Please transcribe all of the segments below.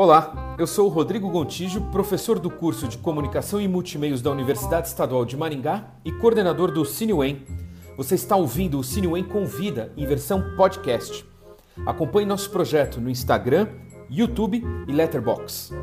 Olá, eu sou o Rodrigo Gontijo, professor do curso de Comunicação e Multimeios da Universidade Estadual de Maringá e coordenador do CineWen. Você está ouvindo o CineWen Convida em versão podcast. Acompanhe nosso projeto no Instagram, YouTube e Letterboxd.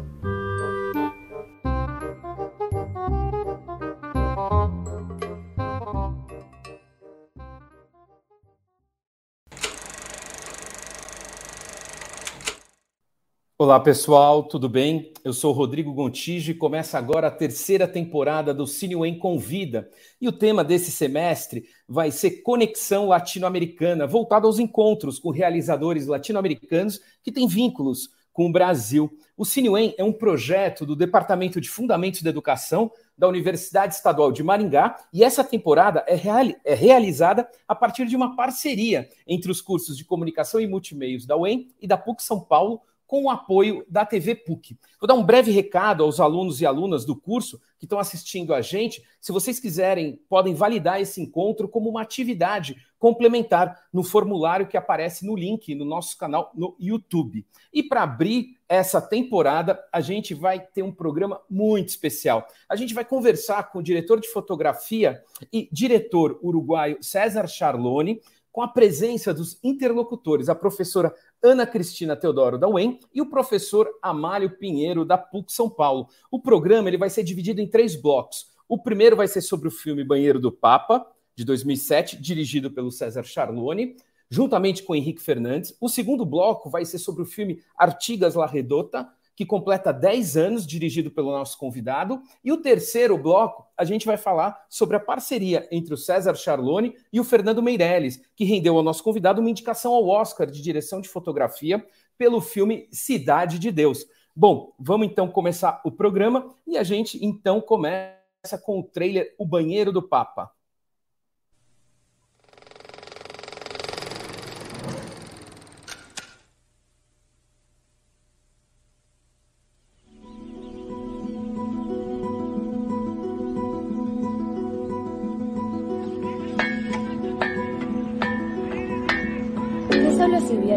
Olá pessoal, tudo bem? Eu sou Rodrigo Gontijo e começa agora a terceira temporada do CineWen Convida. E o tema desse semestre vai ser Conexão Latino-Americana, voltado aos encontros com realizadores latino-americanos que têm vínculos com o Brasil. O CineWen é um projeto do Departamento de Fundamentos da Educação da Universidade Estadual de Maringá e essa temporada é, real, é realizada a partir de uma parceria entre os cursos de Comunicação e Multimeios da UEM e da PUC São Paulo com o apoio da TV PUC. Vou dar um breve recado aos alunos e alunas do curso que estão assistindo a gente. Se vocês quiserem, podem validar esse encontro como uma atividade complementar no formulário que aparece no link no nosso canal no YouTube. E para abrir essa temporada, a gente vai ter um programa muito especial. A gente vai conversar com o diretor de fotografia e diretor uruguaio César Charlone com a presença dos interlocutores, a professora Ana Cristina Teodoro da UEM e o professor Amálio Pinheiro da PUC São Paulo. O programa ele vai ser dividido em três blocos. O primeiro vai ser sobre o filme Banheiro do Papa, de 2007, dirigido pelo César Charlone, juntamente com Henrique Fernandes. O segundo bloco vai ser sobre o filme Artigas La Redota, que completa 10 anos, dirigido pelo nosso convidado. E o terceiro bloco, a gente vai falar sobre a parceria entre o César Charlone e o Fernando Meirelles, que rendeu ao nosso convidado uma indicação ao Oscar de direção de fotografia pelo filme Cidade de Deus. Bom, vamos então começar o programa e a gente então começa com o trailer O Banheiro do Papa.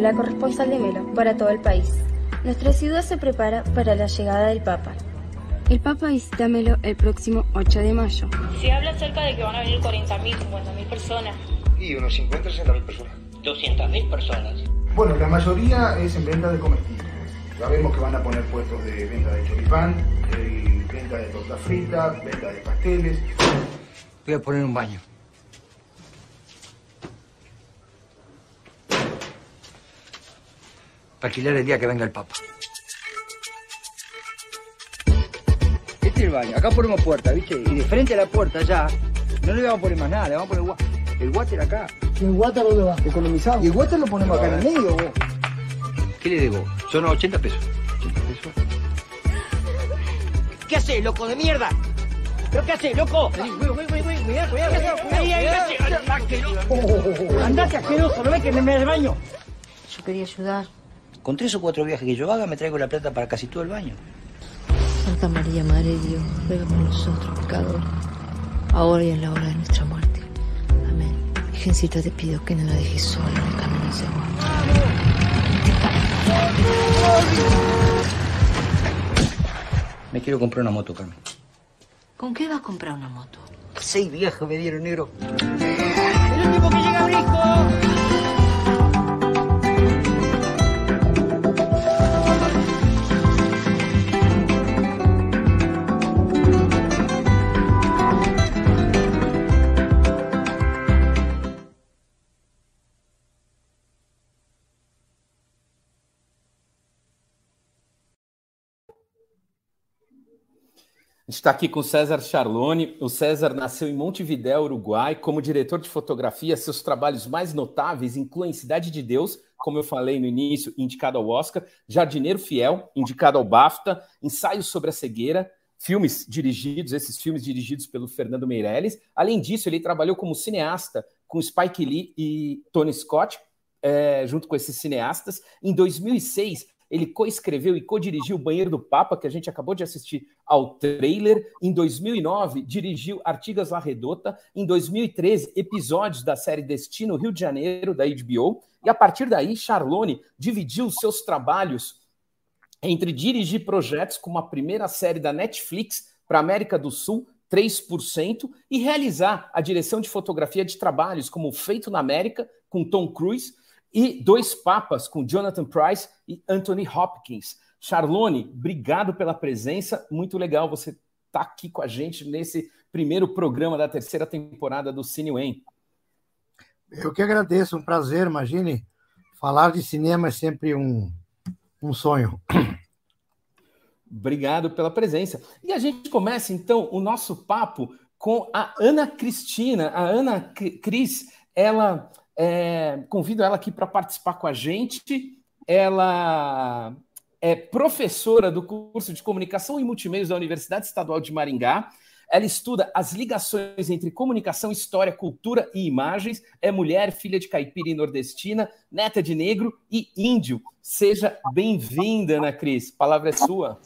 La corresponsal de Melo, para todo el país. Nuestra ciudad se prepara para la llegada del Papa. El Papa visita Melo el próximo 8 de mayo. Se habla acerca de que van a venir 40.000, 50.000 personas. Y unos 50, 60.000 personas. 200.000 personas. Bueno, la mayoría es en venta de comestibles. Ya vemos que van a poner puestos de venta de choripán, venta de torta frita, venta de pasteles. Voy a poner un baño. Para alquilar el día que venga el Papa. Este es el baño. Acá ponemos puerta, ¿viste? Y de frente a la puerta ya, no le vamos a poner más nada, le vamos a poner el water acá. ¿Y el water dónde va? Economizado. Y el water lo ponemos acá en el medio, vos. ¿Qué le debo? Son 80 pesos. 80 pesos. ¿Qué haces, loco de mierda? ¿Pero qué haces, loco? Cuidado, cuidado, cuidado. Andate asqueroso, ¿no ves que me me baño? Yo quería ayudar. Con tres o cuatro viajes que yo haga, me traigo la plata para casi todo el baño. Santa María, Madre de Dios, ruega por nosotros, pecadores, ahora y en la hora de nuestra muerte. Amén. Virgencita, te pido que no la dejes sola en el camino hacia vos. Me quiero comprar una moto, Carmen. ¿Con qué vas a comprar una moto? Seis viajes me dieron negro. A gente está aqui com César Charlone. O César nasceu em Montevidéu, Uruguai. Como diretor de fotografia, seus trabalhos mais notáveis incluem Cidade de Deus, como eu falei no início, indicado ao Oscar, Jardineiro Fiel, indicado ao BAFTA, Ensaios sobre a Cegueira, filmes dirigidos, esses filmes dirigidos pelo Fernando Meirelles. Além disso, ele trabalhou como cineasta com Spike Lee e Tony Scott, é, junto com esses cineastas. Em 2006, ele coescreveu e co-dirigiu O Banheiro do Papa, que a gente acabou de assistir ao trailer. Em 2009, dirigiu Artigas La Redota. Em 2013, episódios da série Destino Rio de Janeiro, da HBO. E a partir daí, Charlone dividiu seus trabalhos entre dirigir projetos como a primeira série da Netflix para a América do Sul, 3%, e realizar a direção de fotografia de trabalhos como Feito na América, com Tom Cruise, e Dois Papas, com Jonathan Price e Anthony Hopkins. Charlone, obrigado pela presença, muito legal você estar tá aqui com a gente nesse primeiro programa da terceira temporada do Cine Wen. Eu que agradeço, um prazer, imagine, falar de cinema é sempre um, um sonho. Obrigado pela presença. E a gente começa então o nosso papo com a Ana Cristina. A Ana Cris, ela é, convido ela aqui para participar com a gente. Ela é professora do curso de Comunicação e Multimeios da Universidade Estadual de Maringá. Ela estuda as ligações entre comunicação, história, cultura e imagens. É mulher, filha de caipira e nordestina, neta de negro e índio. Seja bem-vinda, Ana Cris. A palavra é sua.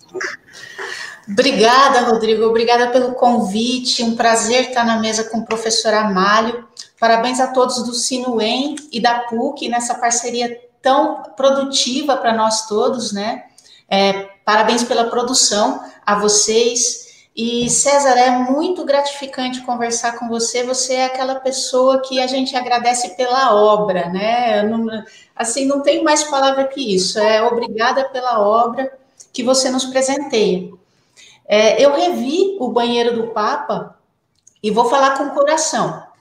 Obrigada, Rodrigo. Obrigada pelo convite. Um prazer estar na mesa com o professor Amálio. Parabéns a todos do Sinuem e da PUC nessa parceria tão produtiva para nós todos, né? É, parabéns pela produção a vocês e César, é muito gratificante conversar com você. Você é aquela pessoa que a gente agradece pela obra, né? Não, assim, não tem mais palavra que isso. É obrigada pela obra que você nos presenteia. É, eu revi o banheiro do Papa e vou falar com o coração.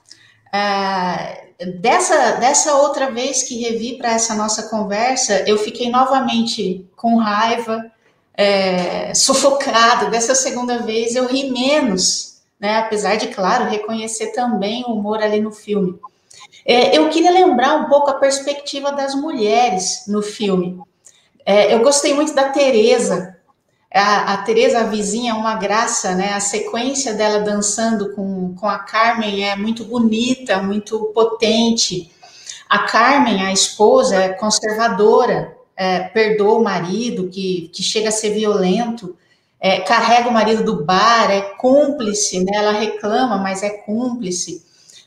É, dessa, dessa outra vez que revi para essa nossa conversa, eu fiquei novamente com raiva, é, sufocado. Dessa segunda vez eu ri menos, né? Apesar de, claro, reconhecer também o humor ali no filme. É, eu queria lembrar um pouco a perspectiva das mulheres no filme. É, eu gostei muito da Teresa. A, a Teresa, a vizinha, é uma graça, né? A sequência dela dançando com, com a Carmen é muito bonita, muito potente. A Carmen, a esposa, é conservadora, é, perdoa o marido, que, que chega a ser violento, é, carrega o marido do bar, é cúmplice, né? Ela reclama, mas é cúmplice.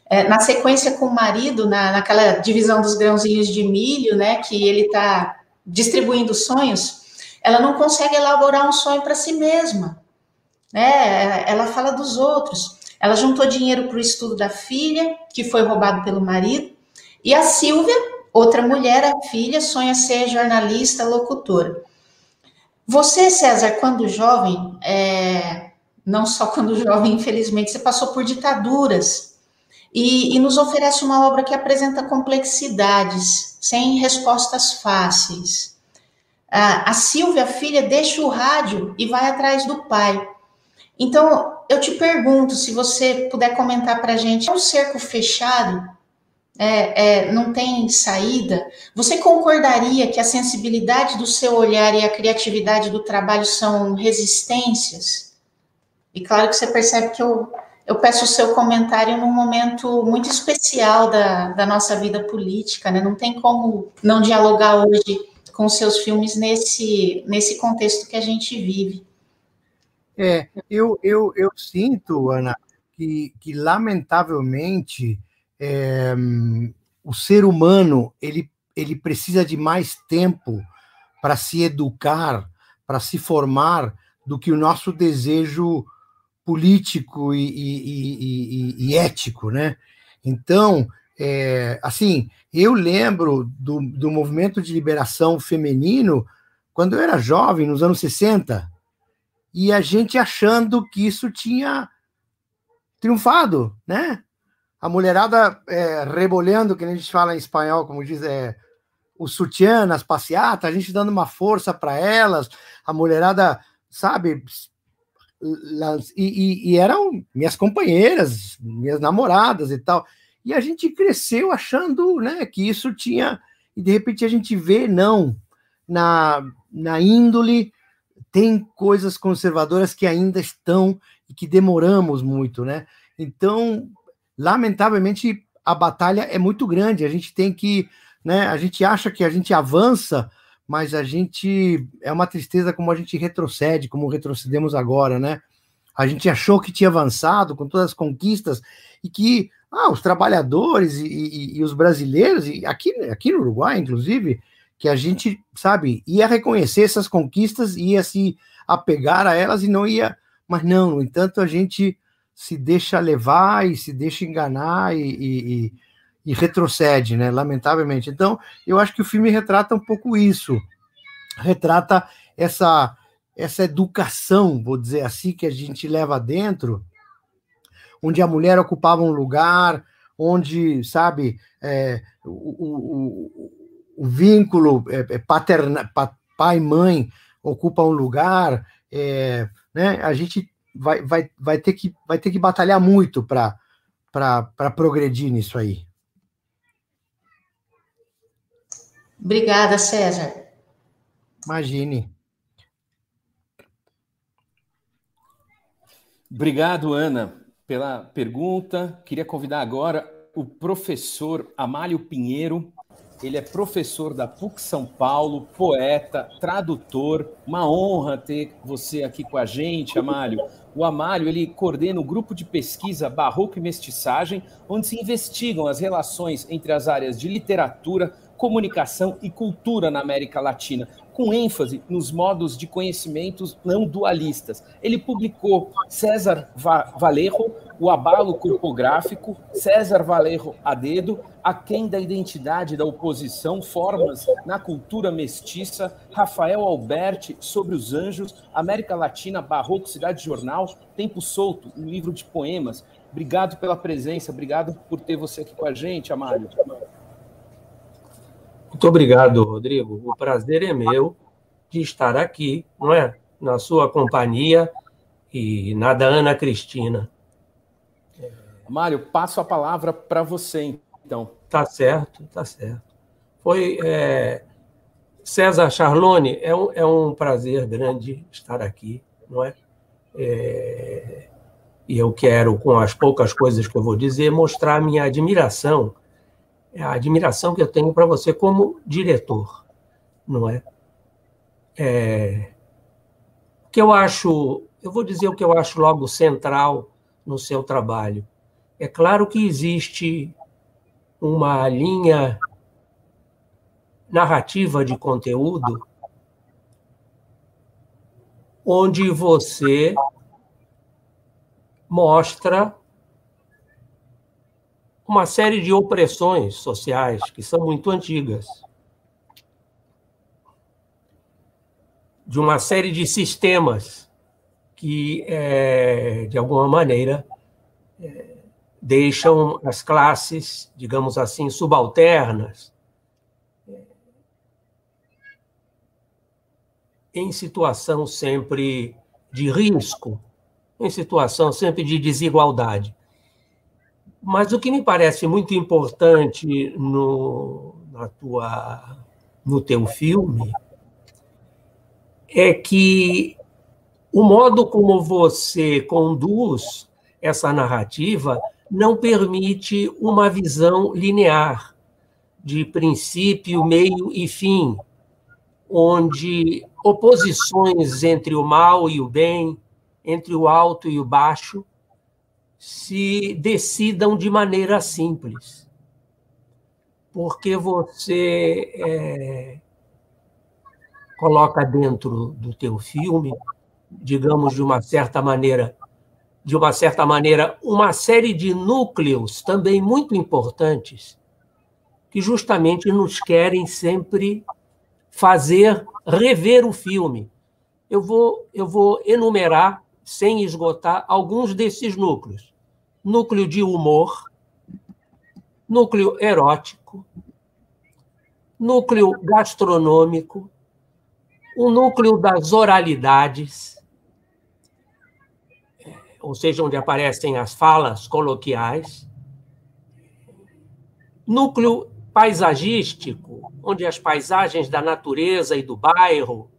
É, na sequência com o marido, na, naquela divisão dos grãozinhos de milho, né? Que ele está distribuindo sonhos, ela não consegue elaborar um sonho para si mesma, né? Ela fala dos outros. Ela juntou dinheiro para o estudo da filha, que foi roubado pelo marido, e a Silvia Outra mulher, a filha, sonha ser jornalista, locutora. Você, César, quando jovem, é, não só quando jovem, infelizmente, você passou por ditaduras e, e nos oferece uma obra que apresenta complexidades, sem respostas fáceis. A, a Silvia, a filha, deixa o rádio e vai atrás do pai. Então, eu te pergunto, se você puder comentar para a gente, é um cerco fechado é, é, não tem saída, você concordaria que a sensibilidade do seu olhar e a criatividade do trabalho são resistências? E claro que você percebe que eu, eu peço o seu comentário num momento muito especial da, da nossa vida política, né? Não tem como não dialogar hoje com seus filmes nesse, nesse contexto que a gente vive. É, eu, eu, eu sinto, Ana, que, que lamentavelmente é, o ser humano ele, ele precisa de mais tempo para se educar, para se formar, do que o nosso desejo político e, e, e, e ético, né? Então, é, assim, eu lembro do, do movimento de liberação feminino quando eu era jovem, nos anos 60, e a gente achando que isso tinha triunfado, né? a mulherada é, rebolhando, que a gente fala em espanhol, como diz, é, o sutiã nas passeatas, a gente dando uma força para elas, a mulherada, sabe, e, e, e, eram minhas companheiras, minhas namoradas e tal. E a gente cresceu achando né, que isso tinha. E de repente a gente vê, não, na, na índole tem coisas conservadoras que ainda estão e que demoramos muito, né? Então, lamentavelmente, a batalha é muito grande. A gente tem que, né? A gente acha que a gente avança, mas a gente é uma tristeza como a gente retrocede, como retrocedemos agora, né? A gente achou que tinha avançado com todas as conquistas e que ah, os trabalhadores e, e, e os brasileiros, e aqui, aqui no Uruguai, inclusive, que a gente, sabe, ia reconhecer essas conquistas, ia se apegar a elas e não ia. Mas não, no entanto, a gente se deixa levar e se deixa enganar e, e, e retrocede, né? Lamentavelmente. Então, eu acho que o filme retrata um pouco isso. Retrata essa essa educação, vou dizer assim, que a gente leva dentro, onde a mulher ocupava um lugar, onde, sabe, é, o, o, o, vínculo é, é paterna, pai mãe ocupa um lugar, é, né? A gente vai, vai, vai, ter, que, vai ter que batalhar muito para progredir nisso aí. Obrigada, César. Imagine. Obrigado, Ana, pela pergunta. Queria convidar agora o professor Amálio Pinheiro. Ele é professor da PUC São Paulo, poeta, tradutor. Uma honra ter você aqui com a gente, Amálio. O Amálio ele coordena o grupo de pesquisa Barroco e Mestiçagem, onde se investigam as relações entre as áreas de literatura, comunicação e cultura na América Latina, com ênfase nos modos de conhecimentos não dualistas. Ele publicou César Valerro, O Abalo Corpográfico, César Valerro a Dedo, Aquém da Identidade da Oposição, Formas na Cultura Mestiça, Rafael Alberti, Sobre os Anjos, América Latina, Barroco, Cidade Jornal, Tempo Solto, um livro de poemas. Obrigado pela presença, obrigado por ter você aqui com a gente, Amário. Muito obrigado, Rodrigo. O prazer é meu de estar aqui, não é? Na sua companhia e na da Ana Cristina. Mário, passo a palavra para você, então. Tá certo, tá certo. Foi é, César Charlone, é um, é um prazer grande estar aqui, não é? é? E eu quero, com as poucas coisas que eu vou dizer, mostrar minha admiração é a admiração que eu tenho para você como diretor, não é? é? O que eu acho, eu vou dizer o que eu acho logo central no seu trabalho. É claro que existe uma linha narrativa de conteúdo onde você mostra uma série de opressões sociais que são muito antigas, de uma série de sistemas que, é, de alguma maneira, é, deixam as classes, digamos assim, subalternas, em situação sempre de risco, em situação sempre de desigualdade. Mas o que me parece muito importante no, na tua, no teu filme é que o modo como você conduz essa narrativa não permite uma visão linear de princípio, meio e fim, onde oposições entre o mal e o bem, entre o alto e o baixo, se decidam de maneira simples. Porque você é, coloca dentro do teu filme, digamos de uma certa maneira, de uma certa maneira, uma série de núcleos também muito importantes que justamente nos querem sempre fazer rever o filme. Eu vou, eu vou enumerar, sem esgotar, alguns desses núcleos núcleo de humor, núcleo erótico, núcleo gastronômico, o núcleo das oralidades, ou seja, onde aparecem as falas coloquiais, núcleo paisagístico, onde as paisagens da natureza e do bairro,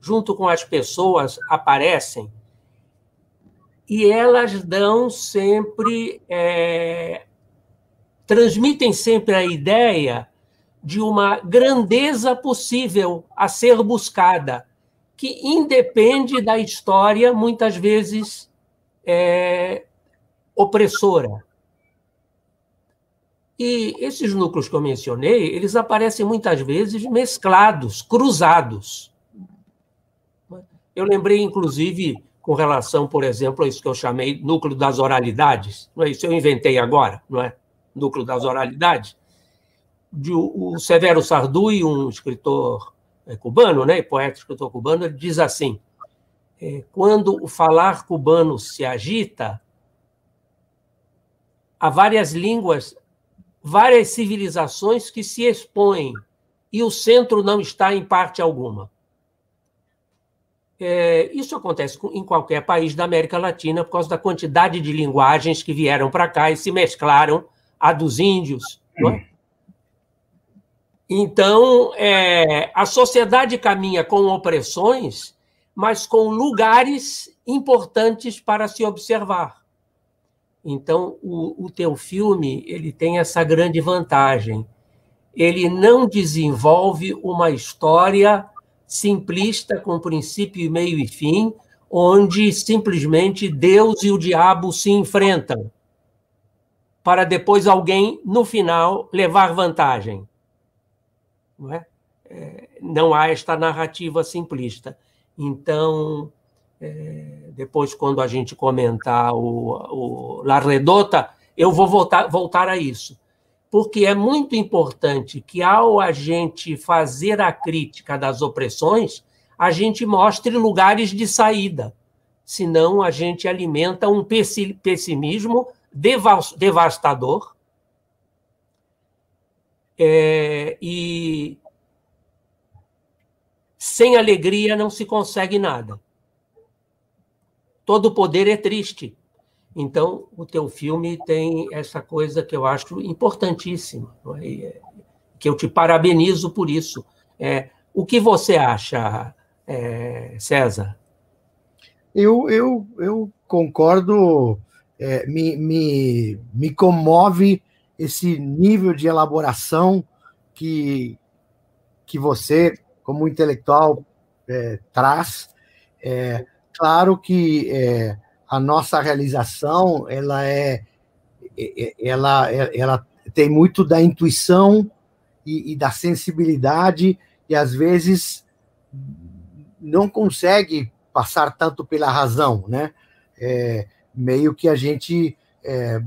junto com as pessoas, aparecem. E elas dão sempre, é, transmitem sempre a ideia de uma grandeza possível a ser buscada, que independe da história, muitas vezes é, opressora. E esses núcleos que eu mencionei, eles aparecem muitas vezes mesclados, cruzados. Eu lembrei, inclusive, com relação, por exemplo, a isso que eu chamei núcleo das oralidades, não é isso eu inventei agora, não é? Núcleo das oralidades. De, o Severo Sarduy, um escritor é, cubano, né, poeta escritor cubano, ele diz assim: quando o falar cubano se agita, há várias línguas várias civilizações que se expõem e o centro não está em parte alguma. É, isso acontece em qualquer país da América Latina por causa da quantidade de linguagens que vieram para cá e se mesclaram a dos índios. É? Então, é, a sociedade caminha com opressões, mas com lugares importantes para se observar. Então, o, o teu filme ele tem essa grande vantagem. Ele não desenvolve uma história simplista com princípio, meio e fim, onde simplesmente Deus e o diabo se enfrentam, para depois alguém, no final, levar vantagem. Não, é? É, não há esta narrativa simplista. Então, é, depois, quando a gente comentar o, o La Redota, eu vou voltar, voltar a isso. Porque é muito importante que, ao a gente fazer a crítica das opressões, a gente mostre lugares de saída. Senão, a gente alimenta um pessimismo devastador. É, e sem alegria não se consegue nada todo poder é triste. Então, o teu filme tem essa coisa que eu acho importantíssima, é? que eu te parabenizo por isso. É, o que você acha, é, César? Eu, eu, eu concordo, é, me, me, me comove esse nível de elaboração que, que você, como intelectual, é, traz. É, claro que é, a nossa realização ela é, é, é ela, é, ela tem muito da intuição e, e, da sensibilidade e às vezes não consegue passar tanto pela razão, né? É, meio que a gente é,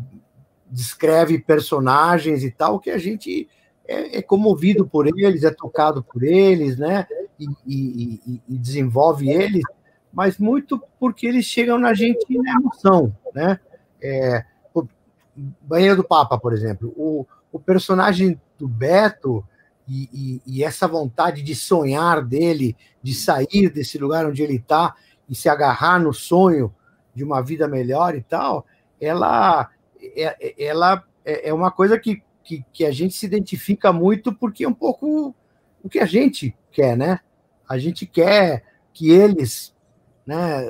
descreve personagens e tal que a gente é, é, comovido por eles, é tocado por eles, né? E, e, e desenvolve eles mas muito porque eles chegam na gente na emoção, né? É, o Banheiro do Papa, por exemplo, o, o personagem do Beto e, essa vontade de sonhar dele, de sair desse lugar onde ele está e se agarrar no sonho de uma vida melhor e tal, ela, é, é, ela é, é uma coisa que, que, que a gente se identifica muito porque é um pouco o que a gente quer, né? A gente quer que eles né,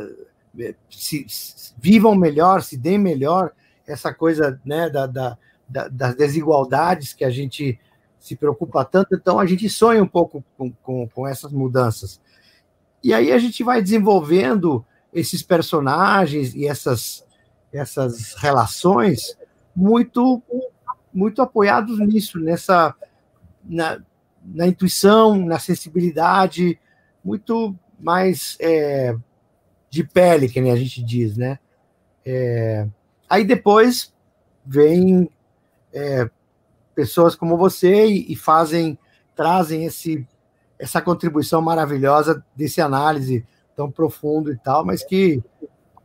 se, se, vivam melhor, se deem melhor, essa coisa né, da, da, da, das desigualdades que a gente se preocupa tanto, então a gente sonha um pouco com, com, com essas mudanças. E aí a gente vai desenvolvendo esses personagens e essas, essas relações muito muito apoiados nisso, nessa na, na intuição, na sensibilidade, muito mais é, de pele, que nem a gente diz, né? É, aí depois vem é, pessoas como você e, e, fazem, trazem esse, essa contribuição maravilhosa desse análise tão profundo e tal, mas que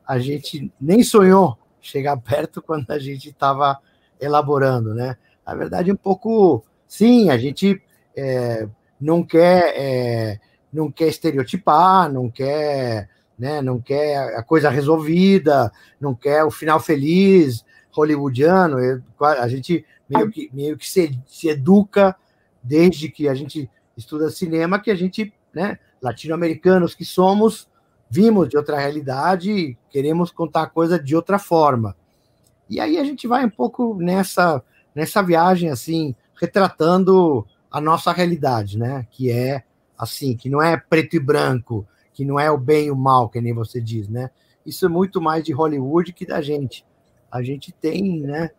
a gente nem sonhou chegar perto quando a gente estava elaborando, né? Na verdade, um pouco, sim, a gente é, não quer é, não quer estereotipar, não quer né? Não quer a coisa resolvida, não quer o final feliz hollywoodiano. A gente meio que, meio que se, se educa desde que a gente estuda cinema, que a gente, né, latino-americanos que somos, vimos de outra realidade e queremos contar a coisa de outra forma. E aí a gente vai um pouco nessa nessa viagem assim, retratando a nossa realidade, né? Que é assim, que não é preto e branco, que não é o bem e o mal, que nem você diz, né? Isso é muito mais de Hollywood que da gente. A gente tem, né?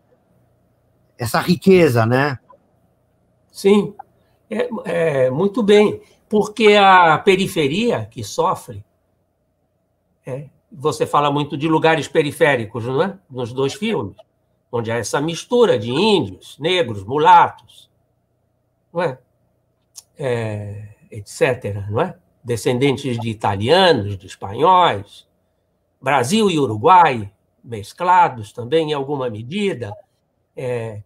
essa riqueza, né? Sim, é, é, muito bem, porque a periferia que sofre, é, você fala muito de lugares periféricos, não é? Nos dois filmes, onde há essa mistura de índios, negros, mulatos, não é? é etc., não é? Descendentes de italianos, de espanhóis, Brasil e Uruguai mesclados também em alguma medida. É,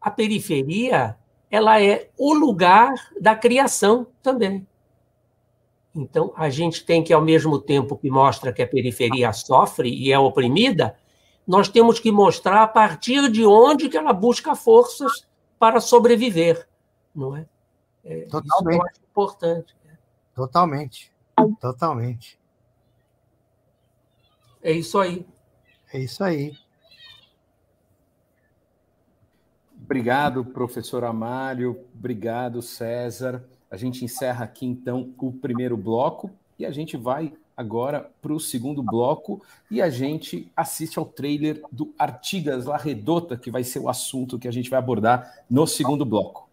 a periferia ela é o lugar da criação também. Então, a gente tem que, ao mesmo tempo que mostra que a periferia sofre e é oprimida, nós temos que mostrar a partir de onde que ela busca forças para sobreviver, não é? é Totalmente. Isso é importante. Totalmente. Totalmente. É isso aí. É isso aí. Obrigado, professor Amário. Obrigado, César. A gente encerra aqui, então, o primeiro bloco e a gente vai agora para o segundo bloco e a gente assiste ao trailer do Artigas La Redota, que vai ser o assunto que a gente vai abordar no segundo bloco.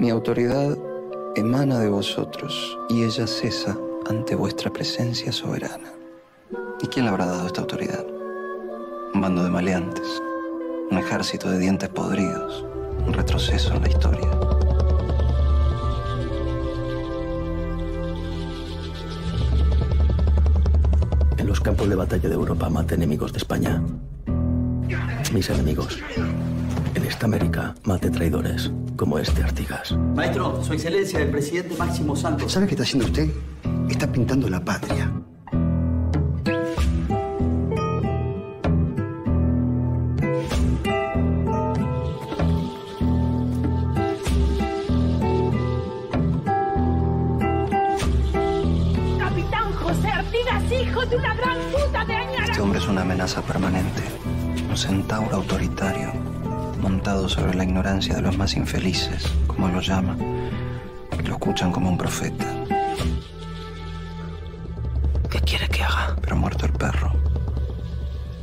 Mi autoridad emana de vosotros y ella cesa ante vuestra presencia soberana. ¿Y quién le habrá dado esta autoridad? Un bando de maleantes, un ejército de dientes podridos, un retroceso en la historia. En los campos de batalla de Europa mate enemigos de España. Mis enemigos. En esta América mate traidores como este Artigas. Maestro, su excelencia, el presidente Máximo Santos. ¿Sabe qué está haciendo usted? Está pintando la patria. Amenaza permanente, un centauro autoritario montado sobre la ignorancia de los más infelices, como lo llama, que lo escuchan como un profeta. ¿Qué quiere que haga? Pero muerto el perro,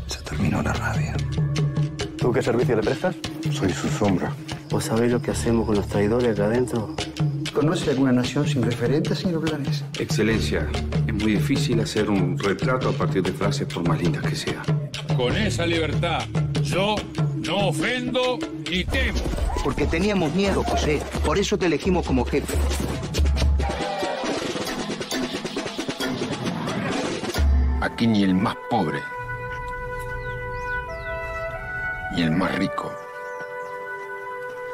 se terminó la rabia. ¿Tú qué servicio le prestas? Soy su sombra. ¿Vos sabés lo que hacemos con los traidores acá adentro? ¿Conoce alguna nación sin referentes, señor Blanes? Excelencia, es muy difícil hacer un retrato a partir de frases por más lindas que sean. Con esa libertad, yo no ofendo ni temo. Porque teníamos miedo, José. Por eso te elegimos como jefe. Aquí ni el más pobre, ni el más rico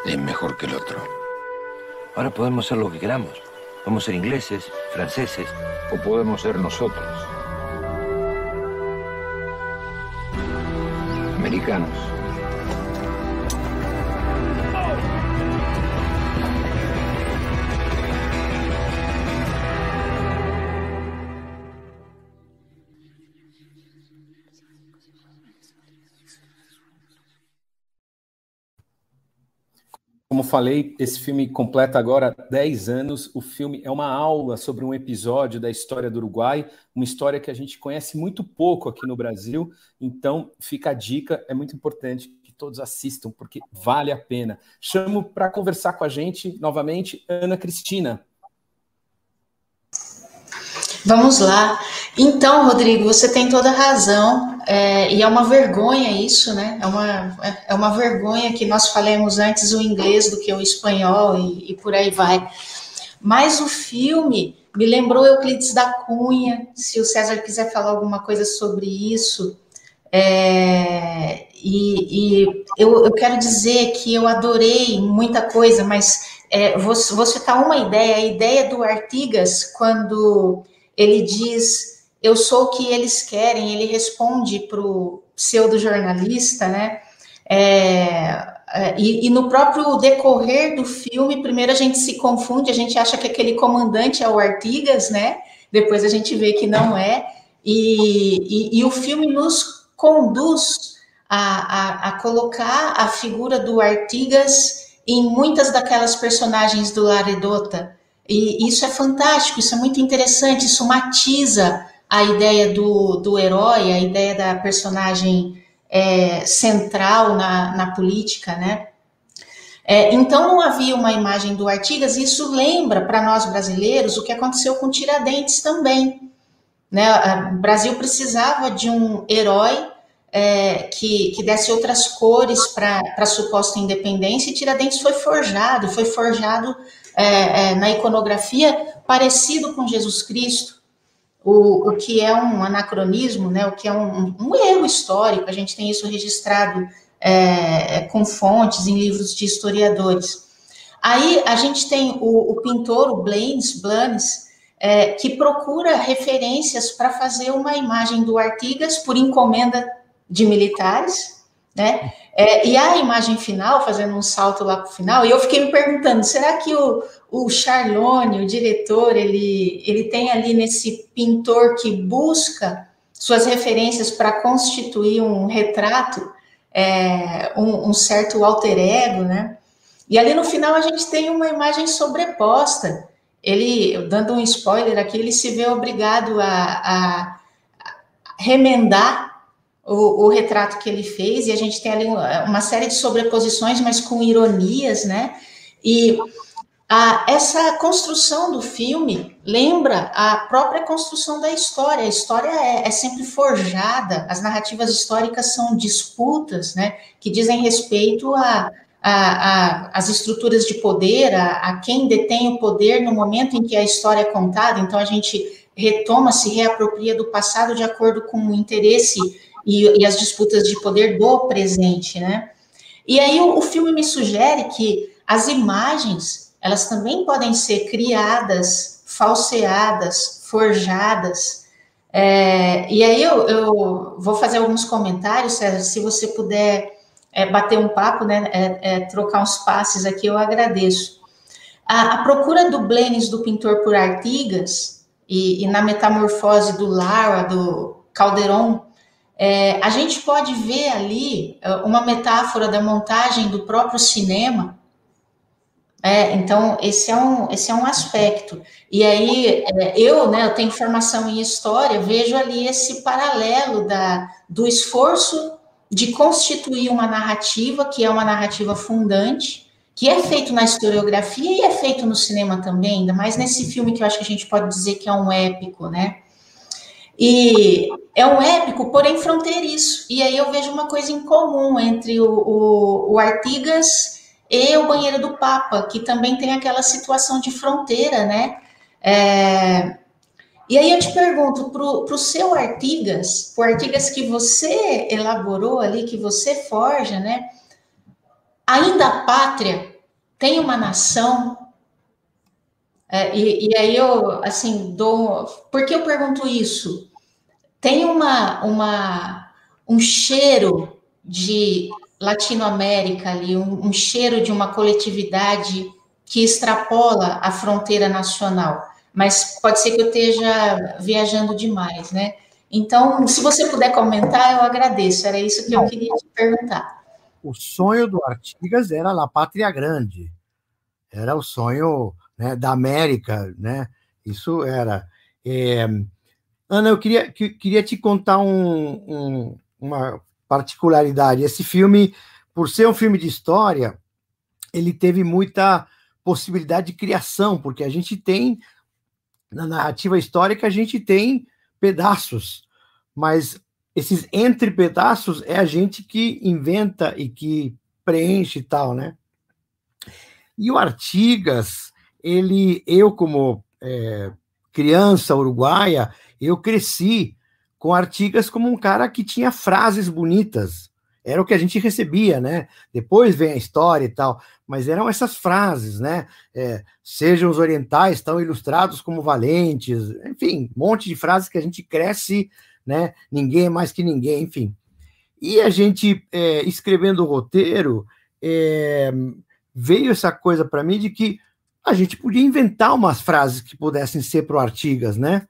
es mejor que el otro. Ahora podemos ser lo que queramos. Podemos ser ingleses, franceses. O podemos ser nosotros. Americanos. Como falei, esse filme completa agora 10 anos. O filme é uma aula sobre um episódio da história do Uruguai, uma história que a gente conhece muito pouco aqui no Brasil. Então, fica a dica, é muito importante que todos assistam, porque vale a pena. Chamo para conversar com a gente novamente Ana Cristina. Vamos lá. Então, Rodrigo, você tem toda a razão, é, e é uma vergonha isso, né? É uma, é uma vergonha que nós falemos antes o inglês do que o espanhol e, e por aí vai. Mas o filme me lembrou Euclides da Cunha, se o César quiser falar alguma coisa sobre isso. É, e, e eu, eu, quero dizer que eu adorei muita coisa, mas é, vou, vou citar uma ideia, a ideia do Artigas, quando ele diz: Eu sou o que eles querem. Ele responde para o pseudo-jornalista, né? É, é, e, e, no próprio decorrer do filme, primeiro a gente se confunde, a gente acha que aquele comandante é o Artigas, né? Depois a gente vê que não é. E, e, e o filme nos conduz a, a, a, colocar a figura do Artigas em muitas daquelas personagens do Laredota E isso é fantástico, isso é muito interessante, isso matiza a ideia do, do herói, a ideia da personagem é, central na, na política, né? É, então não havia uma imagem do Artigas, e isso lembra para nós brasileiros o que aconteceu com Tiradentes também. Né? O Brasil precisava de um herói é, que, que desse outras cores para a suposta independência, e Tiradentes foi forjado, foi forjado é, é, na iconografia parecido com Jesus Cristo, o, o que é um anacronismo, né, o que é um, um erro histórico, a gente tem isso registrado é, com fontes em livros de historiadores. Aí a gente tem o, o pintor, o Blanes, Blanes, é, que procura referências para fazer uma imagem do Artigas por encomenda de militares, né? É, e a imagem final, fazendo um salto lá para o final, e eu fiquei me perguntando, será que o, o Charlone, o diretor, ele, ele tem ali nesse pintor que busca suas referências para constituir um retrato, é, um, um, certo alter ego, né? E ali no final a gente tem uma imagem sobreposta. Ele, dando um spoiler aqui, ele se vê obrigado a, a remendar o, o, retrato que ele fez, e a gente tem ali uma série de sobreposições, mas com ironias, né? E a, essa construção do filme lembra a própria construção da história. A história é, é sempre forjada, as narrativas históricas são disputas, né? Que dizem respeito a, a, a, as estruturas de poder, a, a, quem detém o poder no momento em que a história é contada. Então, a gente retoma, se reapropria do passado de acordo com o interesse e, e as disputas de poder do presente, né? E aí o, o filme me sugere que as imagens, elas também podem ser criadas, falseadas, forjadas. É, e aí eu, eu, vou fazer alguns comentários, César, se você puder é, bater um papo, né, é, é trocar uns passes aqui, eu agradeço. A, a procura do Blanes, do pintor por Artigas, e, e na metamorfose do Lara, do Calderon, é, a gente pode ver ali é, uma metáfora da montagem do próprio cinema. É, então, esse é, um, esse é um aspecto. E aí, é, eu, né, eu tenho formação em história, vejo ali esse paralelo da, do esforço de constituir uma narrativa, que é uma narrativa fundante, que é feito na historiografia e é feito no cinema também, ainda mais nesse filme que eu acho que a gente pode dizer que é um épico, né? E é um épico, porém fronteiriço. E aí eu vejo uma coisa em comum entre o, o, o Artigas e o Banheiro do Papa, que também tem aquela situação de fronteira, né? É... E aí eu te pergunto, para o seu Artigas, o Artigas que você elaborou ali, que você forja, né? Ainda a pátria tem uma nação é, e, e, aí eu, assim, dou. Por que eu pergunto isso? Tem uma, uma, um cheiro de Latinoamérica ali, um, um cheiro de uma coletividade que extrapola a fronteira nacional. Mas pode ser que eu esteja viajando demais, né? Então, se você puder comentar, eu agradeço. Era isso que eu queria te perguntar. O sonho do Artigas era a Pátria Grande. Era o sonho né, da América, né? Isso era. É... Ana, eu queria, que, queria te contar um, um, uma particularidade. Esse filme, por ser um filme de história, ele teve muita possibilidade de criação, porque a gente tem, na narrativa histórica, a gente tem pedaços, mas esses entre pedaços é a gente que inventa e que preenche e tal, né? E o Artigas, ele, eu como é, criança uruguaia, eu cresci com Artigas como um cara que tinha frases bonitas. Era o que a gente recebia, né? Depois vem a história e tal, mas eram essas frases, né? É, sejam os orientais tão ilustrados como valentes, enfim, um monte de frases que a gente cresce, né? Ninguém é mais que ninguém, enfim. E a gente, é, escrevendo o roteiro, é, veio essa coisa para mim de que a gente podia inventar umas frases que pudessem ser pro Artigas, né?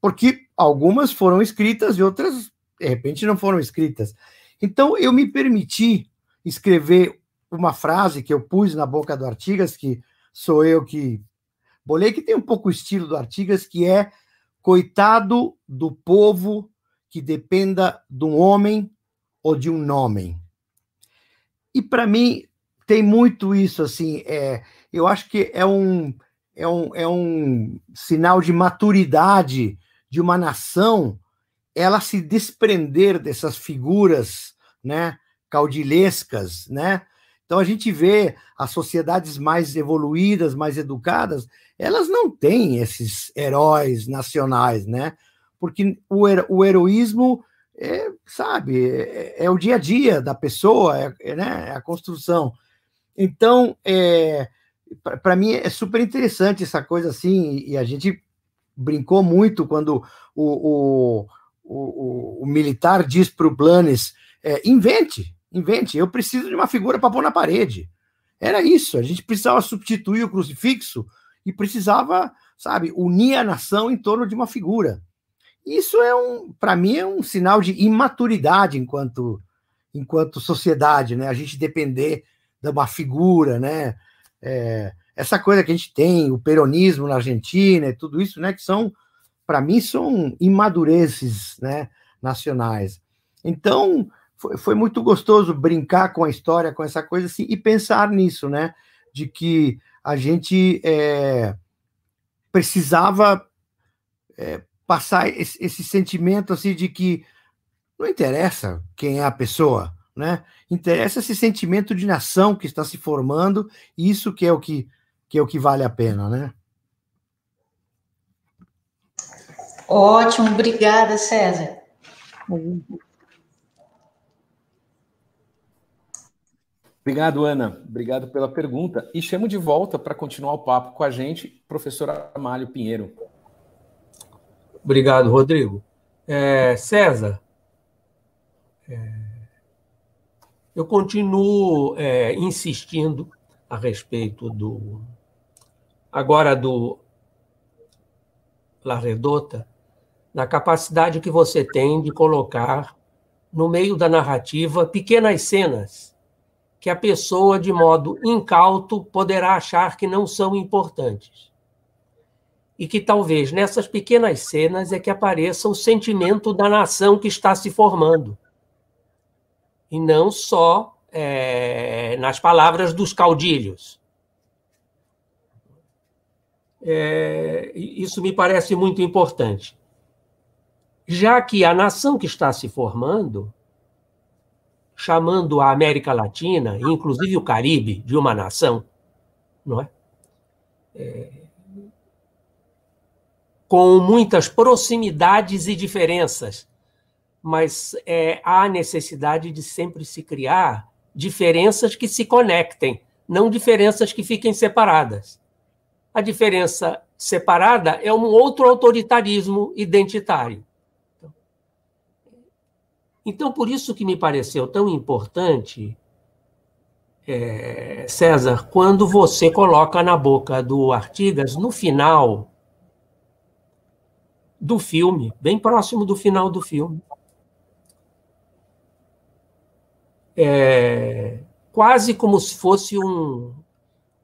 Porque algumas foram escritas e outras, de repente, não foram escritas. Então, eu me permiti escrever uma frase que eu pus na boca do Artigas, que sou eu que Bolei que tem um pouco o estilo do Artigas, que é coitado do povo que dependa de um homem ou de um nome. E para mim tem muito isso assim, é, eu acho que é um, é um, é um sinal de maturidade de uma nação ela se desprender dessas figuras, né, caudilescas, né? Então a gente vê as sociedades mais evoluídas, mais educadas, elas não têm esses heróis nacionais, né? Porque o, o heroísmo é, sabe, é, é, o dia a dia da pessoa, é, é né, é a construção. Então, é, para mim é super interessante essa coisa assim, e a gente brincou muito quando o, o, o, o militar diz para o Blanes: é, invente, invente, eu preciso de uma figura para pôr na parede. Era isso, a gente precisava substituir o crucifixo e precisava, sabe, unir a nação em torno de uma figura. Isso é um, para mim, é um sinal de imaturidade enquanto, enquanto sociedade, né? A gente depender de uma figura, né? É, essa coisa que a gente tem, o peronismo na Argentina e tudo isso, né? Que são, para mim, são imadureces, né? Nacionais. Então, foi, foi muito gostoso brincar com a história, com essa coisa assim, e pensar nisso, né? De que a gente é, precisava é, passar esse, esse, sentimento assim de que não interessa quem é a pessoa, né? Interessa esse sentimento de nação que está se formando, e isso que é o que, que é o que vale a pena, né? Ótimo, obrigada, César. Obrigado, Ana. Obrigado pela pergunta. E chamo de volta para continuar o papo com a gente, professor Amálio Pinheiro. Obrigado, Rodrigo. É, César, é, eu continuo é, insistindo a respeito do. Agora do La Redota, na capacidade que você tem de colocar no meio da narrativa pequenas cenas que a pessoa, de modo incauto, poderá achar que não são importantes. E que talvez nessas pequenas cenas é que apareça o sentimento da nação que está se formando. E não só é, nas palavras dos caudilhos. É, isso me parece muito importante. Já que a nação que está se formando chamando a América Latina, inclusive o Caribe, de uma nação, não é? é com muitas proximidades e diferenças, mas é, há necessidade de sempre se criar diferenças que se conectem, não diferenças que fiquem separadas. A diferença separada é um outro autoritarismo identitário. Então, por isso que me pareceu tão importante, é, César, quando você coloca na boca do Artigas, no final do filme, bem próximo do final do filme, é, quase como se fosse um,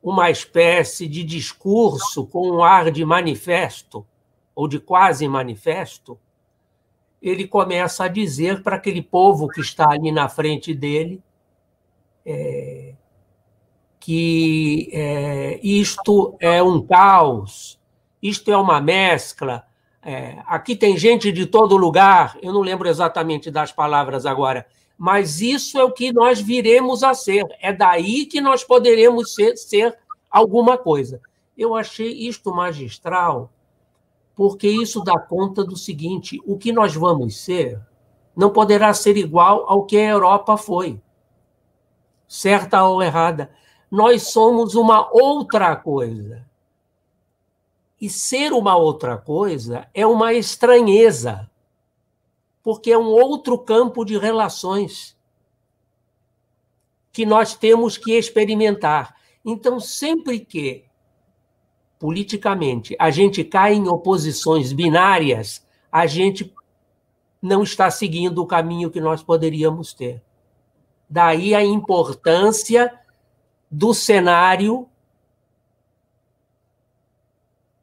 uma espécie de discurso com um ar de manifesto, ou de quase manifesto, ele começa a dizer para aquele povo que está ali na frente dele é, que é, isto é um caos, isto é uma mescla. É, aqui tem gente de todo lugar, eu não lembro exatamente das palavras agora, mas isso é o que nós viremos a ser. É daí que nós poderemos ser, ser alguma coisa. Eu achei isto magistral, porque isso dá conta do seguinte: o que nós vamos ser não poderá ser igual ao que a Europa foi, certa ou errada. Nós somos uma outra coisa. E ser uma outra coisa é uma estranheza, porque é um outro campo de relações que nós temos que experimentar. Então, sempre que politicamente a gente cai em oposições binárias, a gente não está seguindo o caminho que nós poderíamos ter. Daí a importância do cenário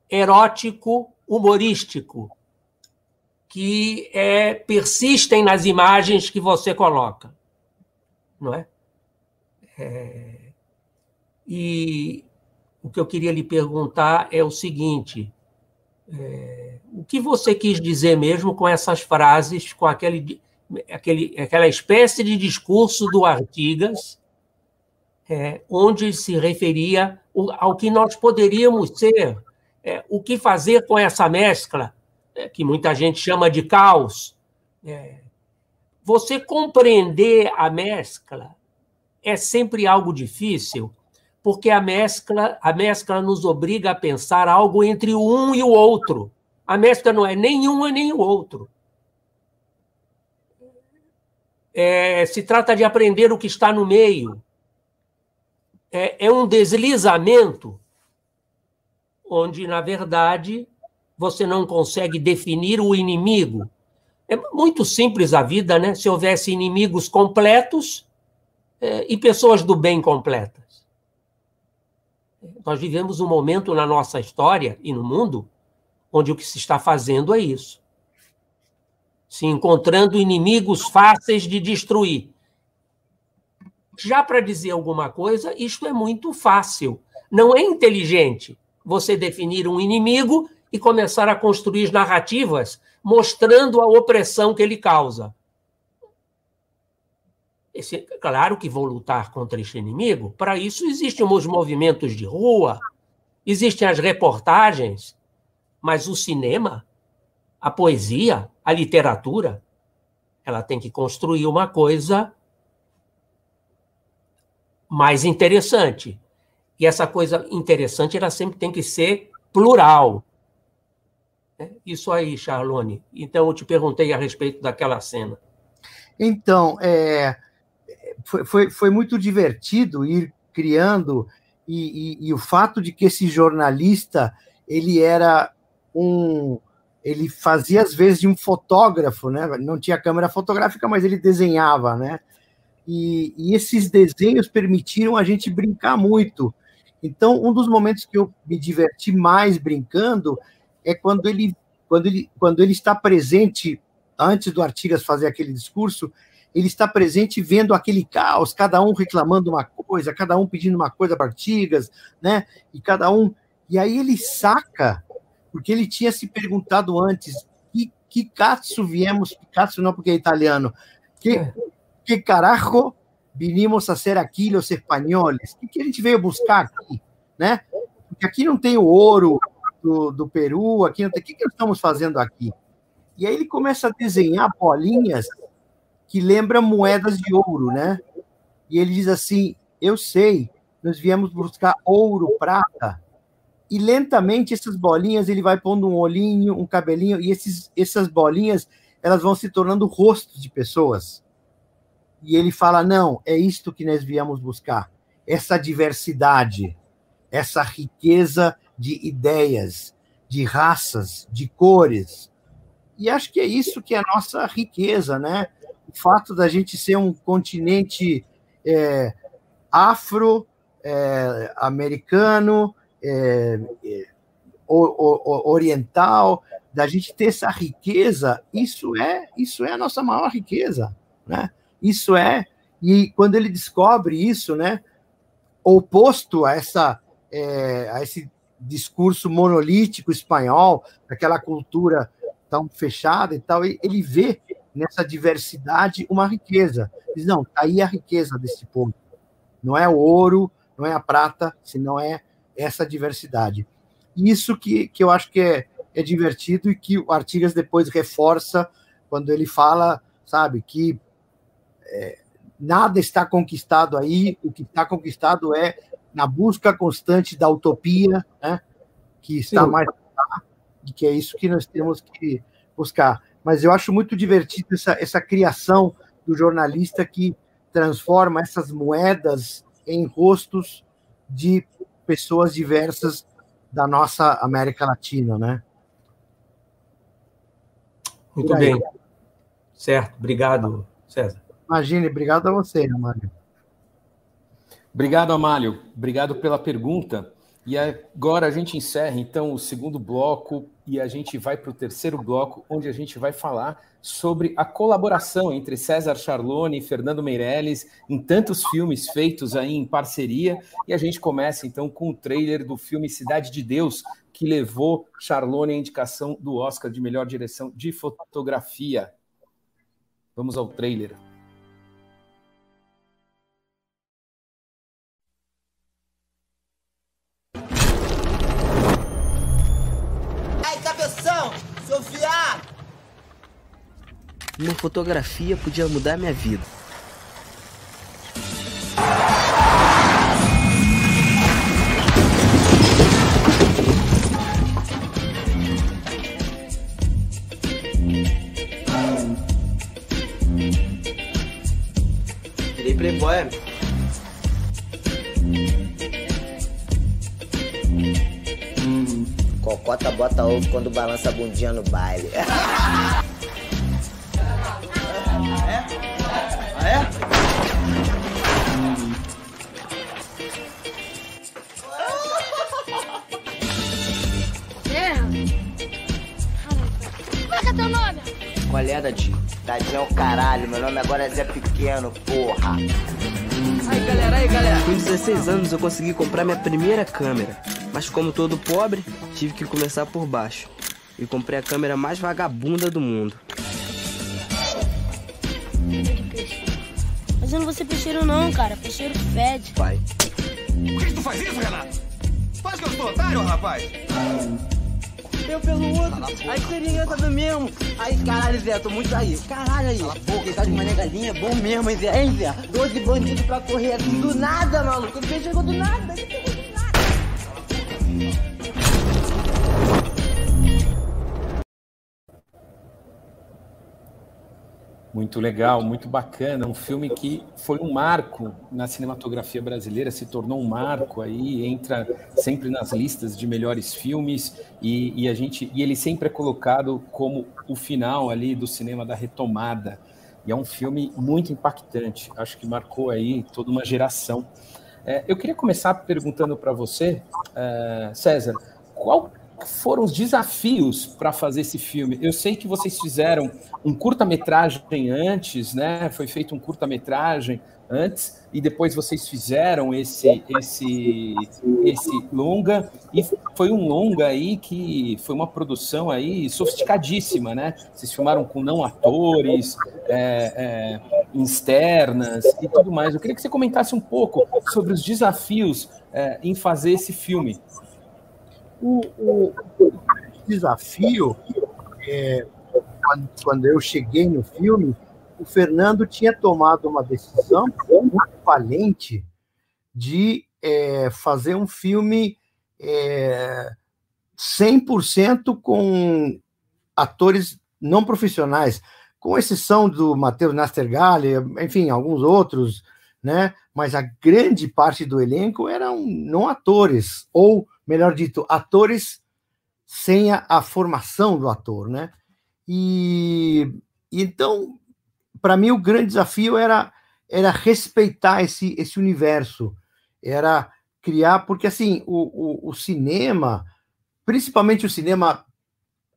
erótico humorístico que é, persistem nas imagens que você coloca, não é? é? E o que eu queria lhe perguntar é o seguinte: é, o que você quis dizer mesmo com essas frases, com aquele, aquele, aquela espécie de discurso do Artigas, é, onde se referia ao que nós poderíamos ser, é, o que fazer com essa mescla, é, que muita gente chama de caos. É, você compreender a mescla é sempre algo difícil, porque a mescla, a mescla nos obriga a pensar algo entre um e o outro. A mescla não é nem um nem o outro. É, se trata de aprender o que está no meio. É, é um deslizamento onde, na verdade, você não consegue definir o inimigo. É muito simples a vida, né? Se houvesse inimigos completos é, e pessoas do bem completas. Nós vivemos um momento na nossa história e no mundo onde o que se está fazendo é isso. Se encontrando inimigos fáceis de destruir. Já para dizer alguma coisa, isto é muito fácil. Não é inteligente você definir um inimigo e começar a construir narrativas mostrando a opressão que ele causa. Esse, claro que vou lutar contra este inimigo, para isso existem os movimentos de rua, existem as reportagens, mas o cinema, a poesia, a literatura, ela tem que construir uma coisa mais interessante. E essa coisa interessante, ela sempre tem que ser plural. É isso aí, Charlone. Então, eu te perguntei a respeito daquela cena. Então, é, foi, foi, foi muito divertido ir criando, e, e, e, o fato de que esse jornalista ele era um. Ele fazia às vezes de um fotógrafo, né? Não tinha câmera fotográfica, mas ele desenhava, né? E, e esses desenhos permitiram a gente brincar muito. Então, um dos momentos que eu me diverti mais brincando é quando ele, quando ele, quando ele está presente, antes do Artigas fazer aquele discurso, ele está presente vendo aquele caos, cada um reclamando uma coisa, cada um pedindo uma coisa para Artigas, né? E cada um. E aí ele saca, porque ele tinha se perguntado antes: que, que cazzo viemos, cazzo não porque é italiano, que, é. que carajo vinimos a ser aqui, os espanhóis? O que, que a gente veio buscar aqui, né? Porque aqui não tem o ouro, do, do Peru, aqui, o que, que nós estamos fazendo aqui? E aí ele começa a desenhar bolinhas que lembram moedas de ouro, né? E ele diz assim: Eu sei, nós viemos buscar ouro, prata. E lentamente essas bolinhas ele vai pondo um olhinho, um cabelinho, e esses, essas bolinhas elas vão se tornando rostos de pessoas. E ele fala: Não, é isto que nós viemos buscar. Essa diversidade, essa riqueza de ideias, de raças, de cores. E acho que é isso que é a nossa riqueza, né? O fato da gente ser um continente é, afro-americano, é, é, oriental, da gente ter essa riqueza, isso é isso é a nossa maior riqueza, né? Isso é e quando ele descobre isso, né, oposto a essa é, a esse discurso monolítico espanhol, aquela cultura tão fechada e tal, ele vê nessa diversidade uma riqueza. Diz, não, tá aí a riqueza desse povo. Não é o ouro, não é a prata, senão é essa diversidade. Isso que, que eu acho que é, é divertido e que o Artigas depois reforça quando ele fala, sabe, que é, nada está conquistado aí, o que está conquistado é na busca constante da utopia, né, que está Sim. mais e que é isso que nós temos que buscar. Mas eu acho muito divertido essa, essa criação do jornalista que transforma essas moedas em rostos de pessoas diversas da nossa América Latina, né? Muito bem. Certo, obrigado, César. Imagine, obrigado a você, Mário. Obrigado, Amálio. Obrigado pela pergunta. E agora a gente encerra então o segundo bloco e a gente vai para o terceiro bloco, onde a gente vai falar sobre a colaboração entre César Charlone e Fernando Meirelles em tantos filmes feitos aí em parceria. E a gente começa então com o trailer do filme Cidade de Deus, que levou Charlone à indicação do Oscar de melhor direção de fotografia. Vamos ao trailer. Sofia! Uma fotografia podia mudar minha vida. Cocota bota ovo quando balança a bundinha no baile. é? Ah, é? É. Qual é, é teu nome? Qual é, Dadinho? Dadinho é o caralho, meu nome agora é Zé Pequeno, porra. Aí galera, aí galera. Com 16 anos eu consegui comprar minha primeira câmera. Mas como todo pobre, tive que começar por baixo. E comprei a câmera mais vagabunda do mundo. Mas eu não vou ser peixeiro não, cara. Peixeiro fede. Pai. Por que tu faz isso, Renato? Faz que eu sou otário, rapaz. Eu pelo outro, a experiência do mesmo. Aí, caralho, Zé, tô muito aí. Caralho aí. Boca, tá de mané galinha, é bom mesmo, hein, Zé? Hein, Zé? Doze bandidos pra correr assim do nada, maluco. Ele chegou do nada, Muito legal, muito bacana. Um filme que foi um marco na cinematografia brasileira, se tornou um marco aí, entra sempre nas listas de melhores filmes e, e, a gente e ele sempre é colocado como o final ali do cinema da retomada. E é um filme muito impactante. Acho que marcou aí toda uma geração. É, eu queria começar perguntando para você, é, César, qual foram os desafios para fazer esse filme? Eu sei que vocês fizeram um curta-metragem antes, né? Foi feito um curta-metragem antes e depois vocês fizeram esse esse esse longa e foi um longa aí que foi uma produção aí sofisticadíssima, né? Vocês filmaram com não atores, é, é, externas e tudo mais. Eu queria que você comentasse um pouco sobre os desafios é, em fazer esse filme. O, o, desafio, é, quando, quando eu cheguei no filme, o Fernando tinha tomado uma decisão muito valente de é, fazer um filme é, 100% com atores não profissionais, com exceção do Matheus Nastergalli, enfim, alguns outros, né? Mas a grande parte do elenco eram não atores, ou melhor dito, atores sem a, a formação do ator, né? E, então, para mim, o grande desafio era, era respeitar esse, esse universo, era criar, porque assim, o, o, o cinema, principalmente o cinema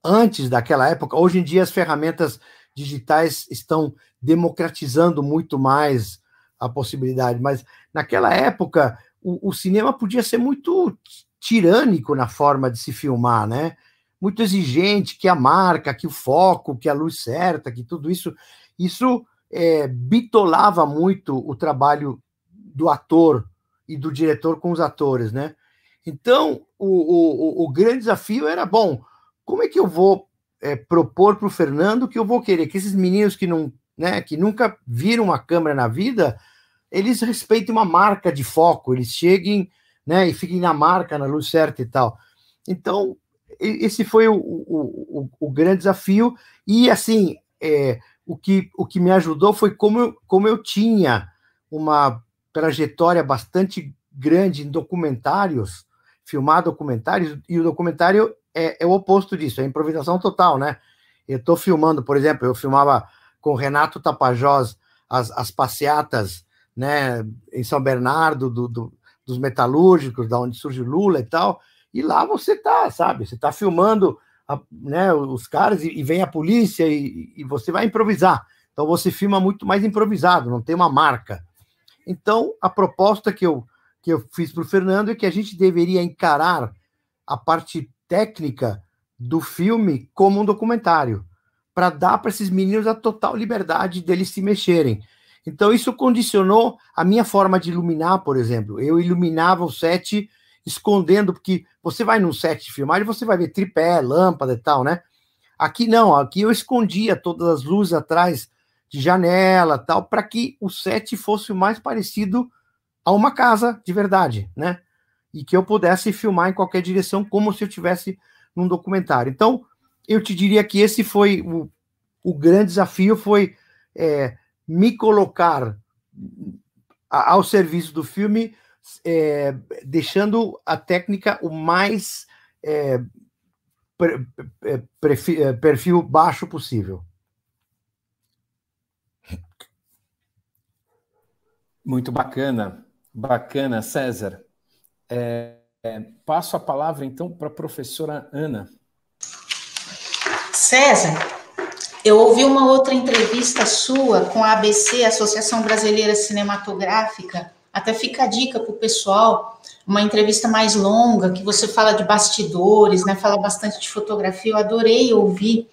antes daquela época, hoje em dia as ferramentas digitais estão democratizando muito mais a possibilidade, mas naquela época o, o cinema podia ser muito tirânico na forma de se filmar, né? Muito exigente, que a marca, que o foco, que a luz certa, que tudo isso, isso é, bitolava muito o trabalho do ator e do diretor com os atores, né? Então, o, o, o grande desafio era, bom, como é que eu vou é, propor para o Fernando que eu vou querer que esses meninos que não, né, que nunca viram uma câmera na vida, eles respeitem uma marca de foco, eles cheguem né? E fiquem na marca, na luz certa e tal. Então, esse foi o, o, o, o grande desafio. E, assim, é, o, que, o que me ajudou foi como eu, como eu tinha uma trajetória bastante grande em documentários, filmar documentários, e o documentário é, é o oposto disso, é improvisação total, né? Eu estou filmando, por exemplo, eu filmava com Renato Tapajós as, as passeatas né, em São Bernardo do, do, dos metalúrgicos, da onde surge Lula e tal. E lá você tá, sabe? Você tá filmando a, né, os caras e, e, vem a polícia e, e você vai improvisar. Então você filma muito mais improvisado, não tem uma marca. Então a proposta que eu que eu fiz para o Fernando é que a gente deveria encarar a parte técnica do filme como um documentário, para dar para esses meninos a total liberdade deles se mexerem. Então, isso condicionou a minha forma de iluminar, por exemplo. Eu iluminava o set escondendo, porque você vai num set de filmagem, você vai ver tripé, lâmpada e tal, né? Aqui não, aqui eu escondia todas as luzes atrás de janela tal, para que o set fosse o mais parecido a uma casa de verdade, né? E que eu pudesse filmar em qualquer direção, como se eu tivesse num documentário. Então, eu te diria que esse foi o, o grande desafio, foi é, me colocar ao serviço do filme, é, deixando a técnica o mais é, é perfil baixo possível. Muito bacana. Bacana, César. É, é, passo a palavra então para a professora Ana. César, eu ouvi uma outra entrevista sua com a ABC, Associação Brasileira Cinematográfica. Até fica a dica para o pessoal, uma entrevista mais longa, que você fala de bastidores, né? Fala bastante de fotografia. Eu adorei ouvir.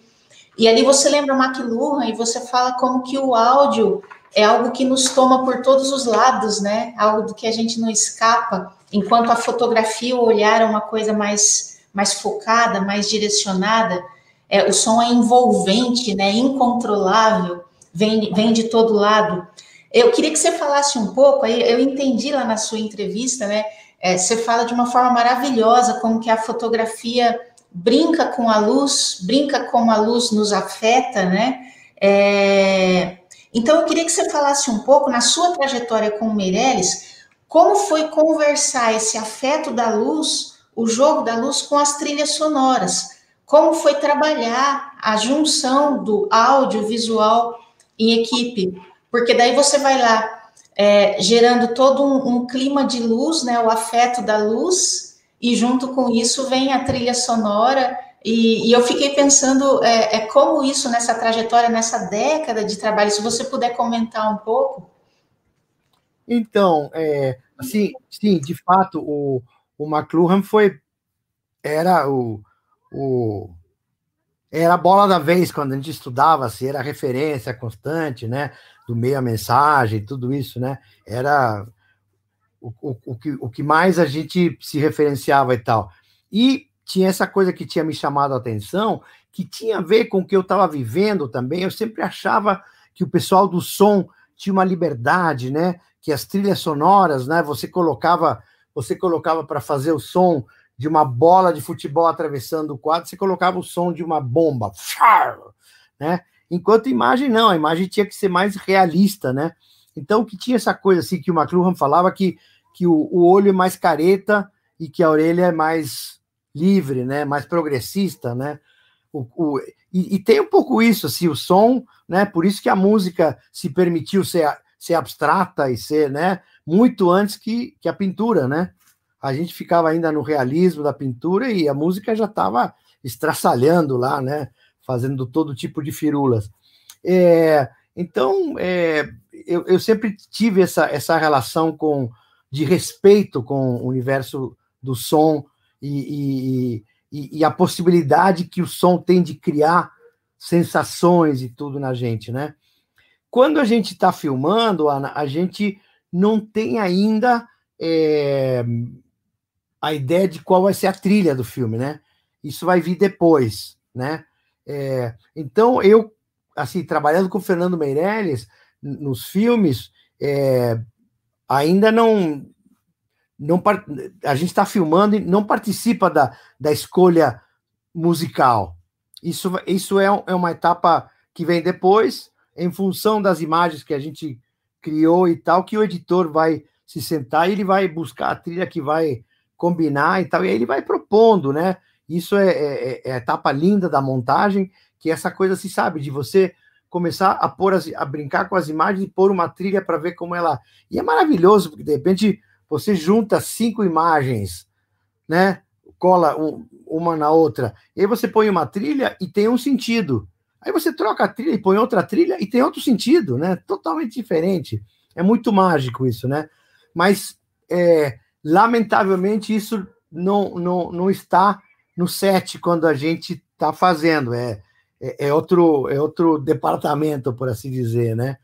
E ali você lembra McLuhan e você fala como que o áudio é algo que nos toma por todos os lados, né? Algo do que a gente não escapa, enquanto a fotografia, o olhar é uma coisa mais, mais focada, mais direcionada. É, o som é envolvente, né? Incontrolável, vem, vem de todo lado. Eu queria que você falasse um pouco, aí eu entendi lá na sua entrevista, né? É, você fala de uma forma maravilhosa como que a fotografia brinca com a luz, brinca como a luz nos afeta, né? É, então, eu queria que você falasse um pouco, na sua trajetória com o Meirelles, como foi conversar esse afeto da luz, o jogo da luz, com as trilhas sonoras? Como foi trabalhar a junção do audiovisual em equipe? Porque daí você vai lá é, gerando todo um, um clima de luz, né, o afeto da luz, e junto com isso vem a trilha sonora e, e, eu fiquei pensando é, é, como isso nessa trajetória, nessa década de trabalho, se você puder comentar um pouco. Então, é, sim, sim, de fato, o, o McLuhan foi era o, o era a bola da vez quando a gente estudava, se era referência constante, né, do meio a mensagem, tudo isso, né, era o, o, o, que, o que mais a gente se referenciava e tal. E tinha essa coisa que tinha me chamado a atenção, que tinha a ver com o que eu estava vivendo também. Eu sempre achava que o pessoal do som tinha uma liberdade, né? Que as trilhas sonoras, né? Você colocava, você colocava para fazer o som de uma bola de futebol atravessando o quadro, você colocava o som de uma bomba, né? Enquanto imagem não, a imagem tinha que ser mais realista, né? Então que tinha essa coisa assim que o McLuhan falava que que o, o olho é mais careta e que a orelha é mais livre, né, mais progressista, né? O, o, e, e, tem um pouco isso, assim, o som, né? Por isso que a música se permitiu ser, ser abstrata e ser, né? Muito antes que, que a pintura, né? A gente ficava ainda no realismo da pintura e a música já estava estraçalhando lá, né? Fazendo todo tipo de firulas. É, então, é, eu, eu sempre tive essa, essa relação com de respeito com o universo do som e, e, e, a possibilidade que o som tem de criar sensações e tudo na gente, né? Quando a gente está filmando, Ana, a gente não tem ainda é, a ideia de qual vai ser a trilha do filme, né? Isso vai vir depois, né? É, então, eu, assim, trabalhando com o Fernando Meirelles nos filmes, é, ainda não não a gente está filmando e não participa da, da escolha musical. Isso, isso é, é uma etapa que vem depois, em função das imagens que a gente criou e tal, que o editor vai se sentar e ele vai buscar a trilha que vai combinar e tal, e aí ele vai propondo, né? Isso é, é, é a etapa linda da montagem, que essa coisa se sabe, de você começar a pôr as, a brincar com as imagens e pôr uma trilha para ver como ela. E é maravilhoso, porque de repente você junta cinco imagens, né? Cola um, uma na outra, e aí você põe uma trilha e tem um sentido. Aí você troca a trilha e põe outra trilha e tem outro sentido, né? Totalmente diferente. É muito mágico isso, né? Mas, é, lamentavelmente, isso não, não, não está no set quando a gente está fazendo. É, é, é, outro, é outro departamento, por assim dizer, né?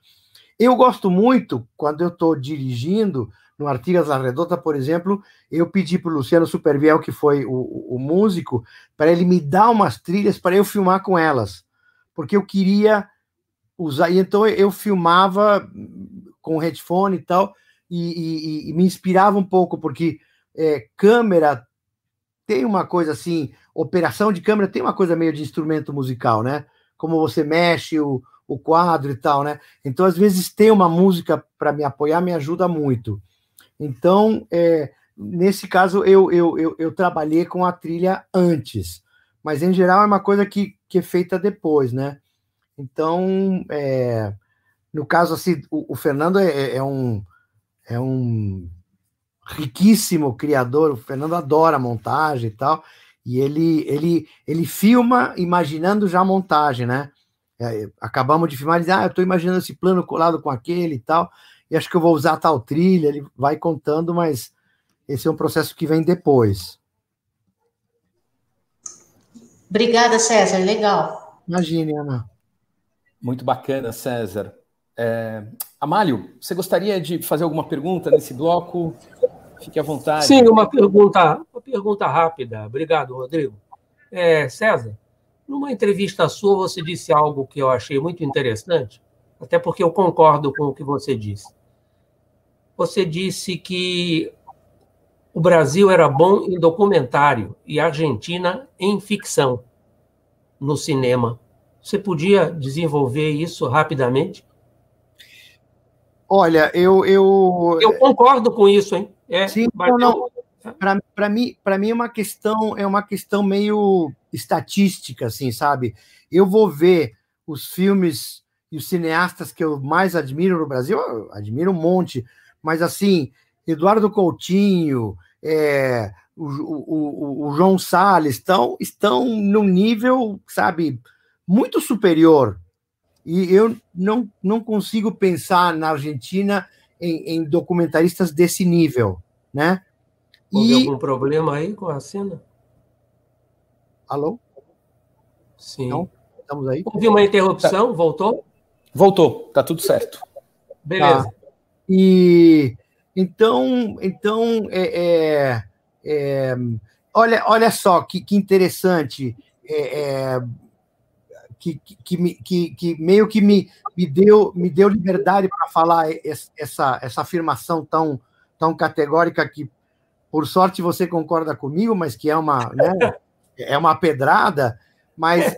Eu gosto muito, quando eu estou dirigindo, no Artigas La Redota, por exemplo, eu pedi para o Luciano Superviel, que foi o, o músico, para ele me dar umas trilhas para eu filmar com elas porque eu queria usar. E então eu filmava com headphone e tal, e, e, e me inspirava um pouco, porque é, câmera tem uma coisa assim, operação de câmera tem uma coisa meio de instrumento musical, né? Como você mexe o, o quadro e tal, né? Então, às vezes, ter uma música para me apoiar me ajuda muito. Então, é, nesse caso, eu, eu, eu, eu, trabalhei com a trilha antes, mas em geral é uma coisa que, que é feita depois, né? Então, é, no caso assim, o, o Fernando é, é, é, um é um riquíssimo criador. O Fernando adora montagem e tal, e ele ele ele filma imaginando já a montagem, né? É, acabamos de filmar, ele diz, ah, eu estou imaginando esse plano colado com aquele e tal, e acho que eu vou usar tal trilha. Ele vai contando, mas esse é um processo que vem depois. Obrigada, César. Legal. Imagine, Ana. Muito bacana, César. É... Amálio, você gostaria de fazer alguma pergunta nesse bloco? Fique à vontade. Sim, uma pergunta, uma pergunta rápida. Obrigado, Rodrigo. É, César, numa entrevista sua, você disse algo que eu achei muito interessante, até porque eu concordo com o que você disse. Você disse que o Brasil era bom em documentário e a Argentina em ficção no cinema. Você podia desenvolver isso rapidamente? Olha, eu. Eu, eu concordo com isso, hein? É, Sim, não, não. Para mim, para mim é uma questão é uma questão meio estatística, assim, sabe? Eu vou ver os filmes e os cineastas que eu mais admiro no Brasil, admiro um monte, mas assim, Eduardo Coutinho, é, o, o, o, João Salles estão, estão num nível, sabe, muito superior. E eu não, não consigo pensar na Argentina em, em documentaristas desse nível, né? Houve e... algum problema aí com a cena? Alô? Sim. Não? Estamos aí? Houve uma interrupção, tá. voltou? Voltou, tá tudo certo. Beleza. Tá. E então, então é, é, é, olha, olha só que, que interessante. É, é que, que, que, que, meio que me, me, deu, me deu liberdade para falar essa, essa afirmação tão, tão categórica que, por sorte, você concorda comigo, mas que é uma, né, é uma pedrada, mas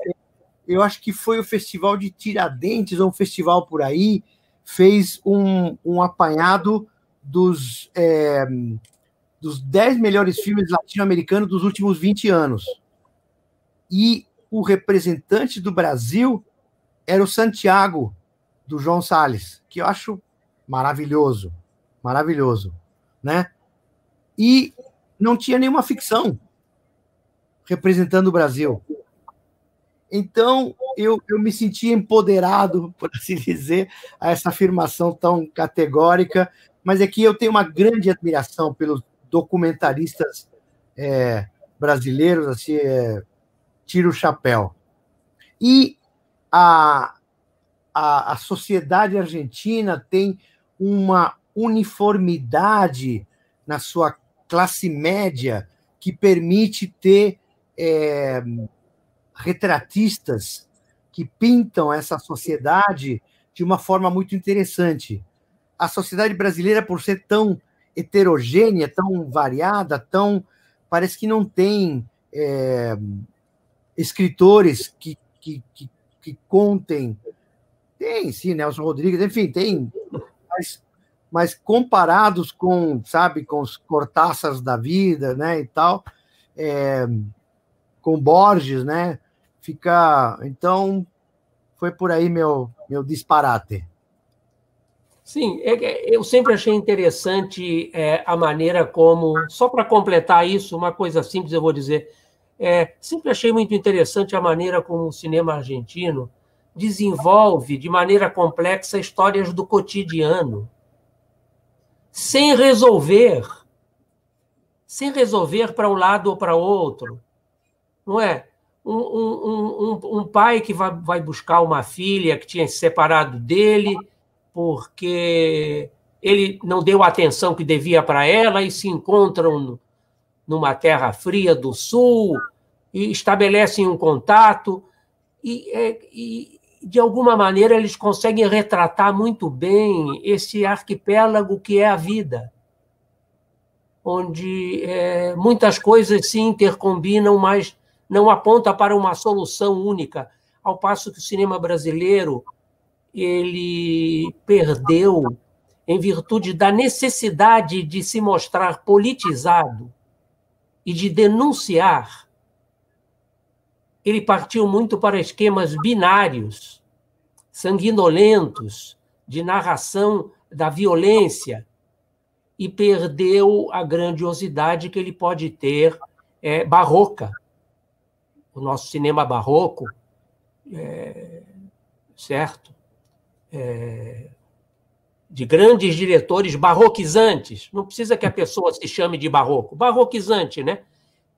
eu acho que foi o Festival de Tiradentes, ou um festival por aí, fez um, um apanhado dos, é, dos 10 melhores filmes latino-americanos dos últimos 20 anos. E o representante do Brasil era o Santiago, do João Salles, que eu acho maravilhoso, maravilhoso, né? E não tinha nenhuma ficção representando o Brasil. Então, eu, eu me senti empoderado, por assim dizer, a essa afirmação tão categórica, mas é que eu tenho uma grande admiração pelos documentaristas é, brasileiros, assim, é, tiro o chapéu. E a, a, a sociedade argentina tem uma uniformidade na sua classe média que permite ter é, retratistas que pintam essa sociedade de uma forma muito interessante a sociedade brasileira, por ser tão heterogênea, tão variada, tão parece que não tem é, escritores que, que, que, que, contem. Tem, sim, Nelson Rodrigues, enfim, tem. Mas, mas comparados com, sabe, com os cortaças da vida, né, e tal, é, com Borges, né, fica. Então, foi por aí meu, meu disparate. Sim, é, eu sempre achei interessante é, a maneira como, só para completar isso, uma coisa simples eu vou dizer, é, sempre achei muito interessante a maneira como o cinema argentino desenvolve de maneira complexa histórias do cotidiano, sem resolver, sem resolver para um lado ou para outro, não é? Um, um, um, um, pai que vai, vai buscar uma filha que tinha se separado dele porque ele não deu a atenção que devia para ela e se encontram numa terra fria do sul e estabelecem um contato e, é, e de alguma maneira, eles conseguem retratar muito bem esse arquipélago que é a vida, onde é, muitas coisas se intercombinam, mas não aponta para uma solução única, ao passo que o cinema brasileiro ele perdeu em virtude da necessidade de se mostrar politizado e de denunciar ele partiu muito para esquemas binários, sanguinolentos, de narração da violência, e perdeu a grandiosidade que ele pode ter é, barroca. O nosso cinema barroco, é, certo? É, de grandes diretores barroquizantes. Não precisa que a pessoa se chame de barroco. Barroquizante, né?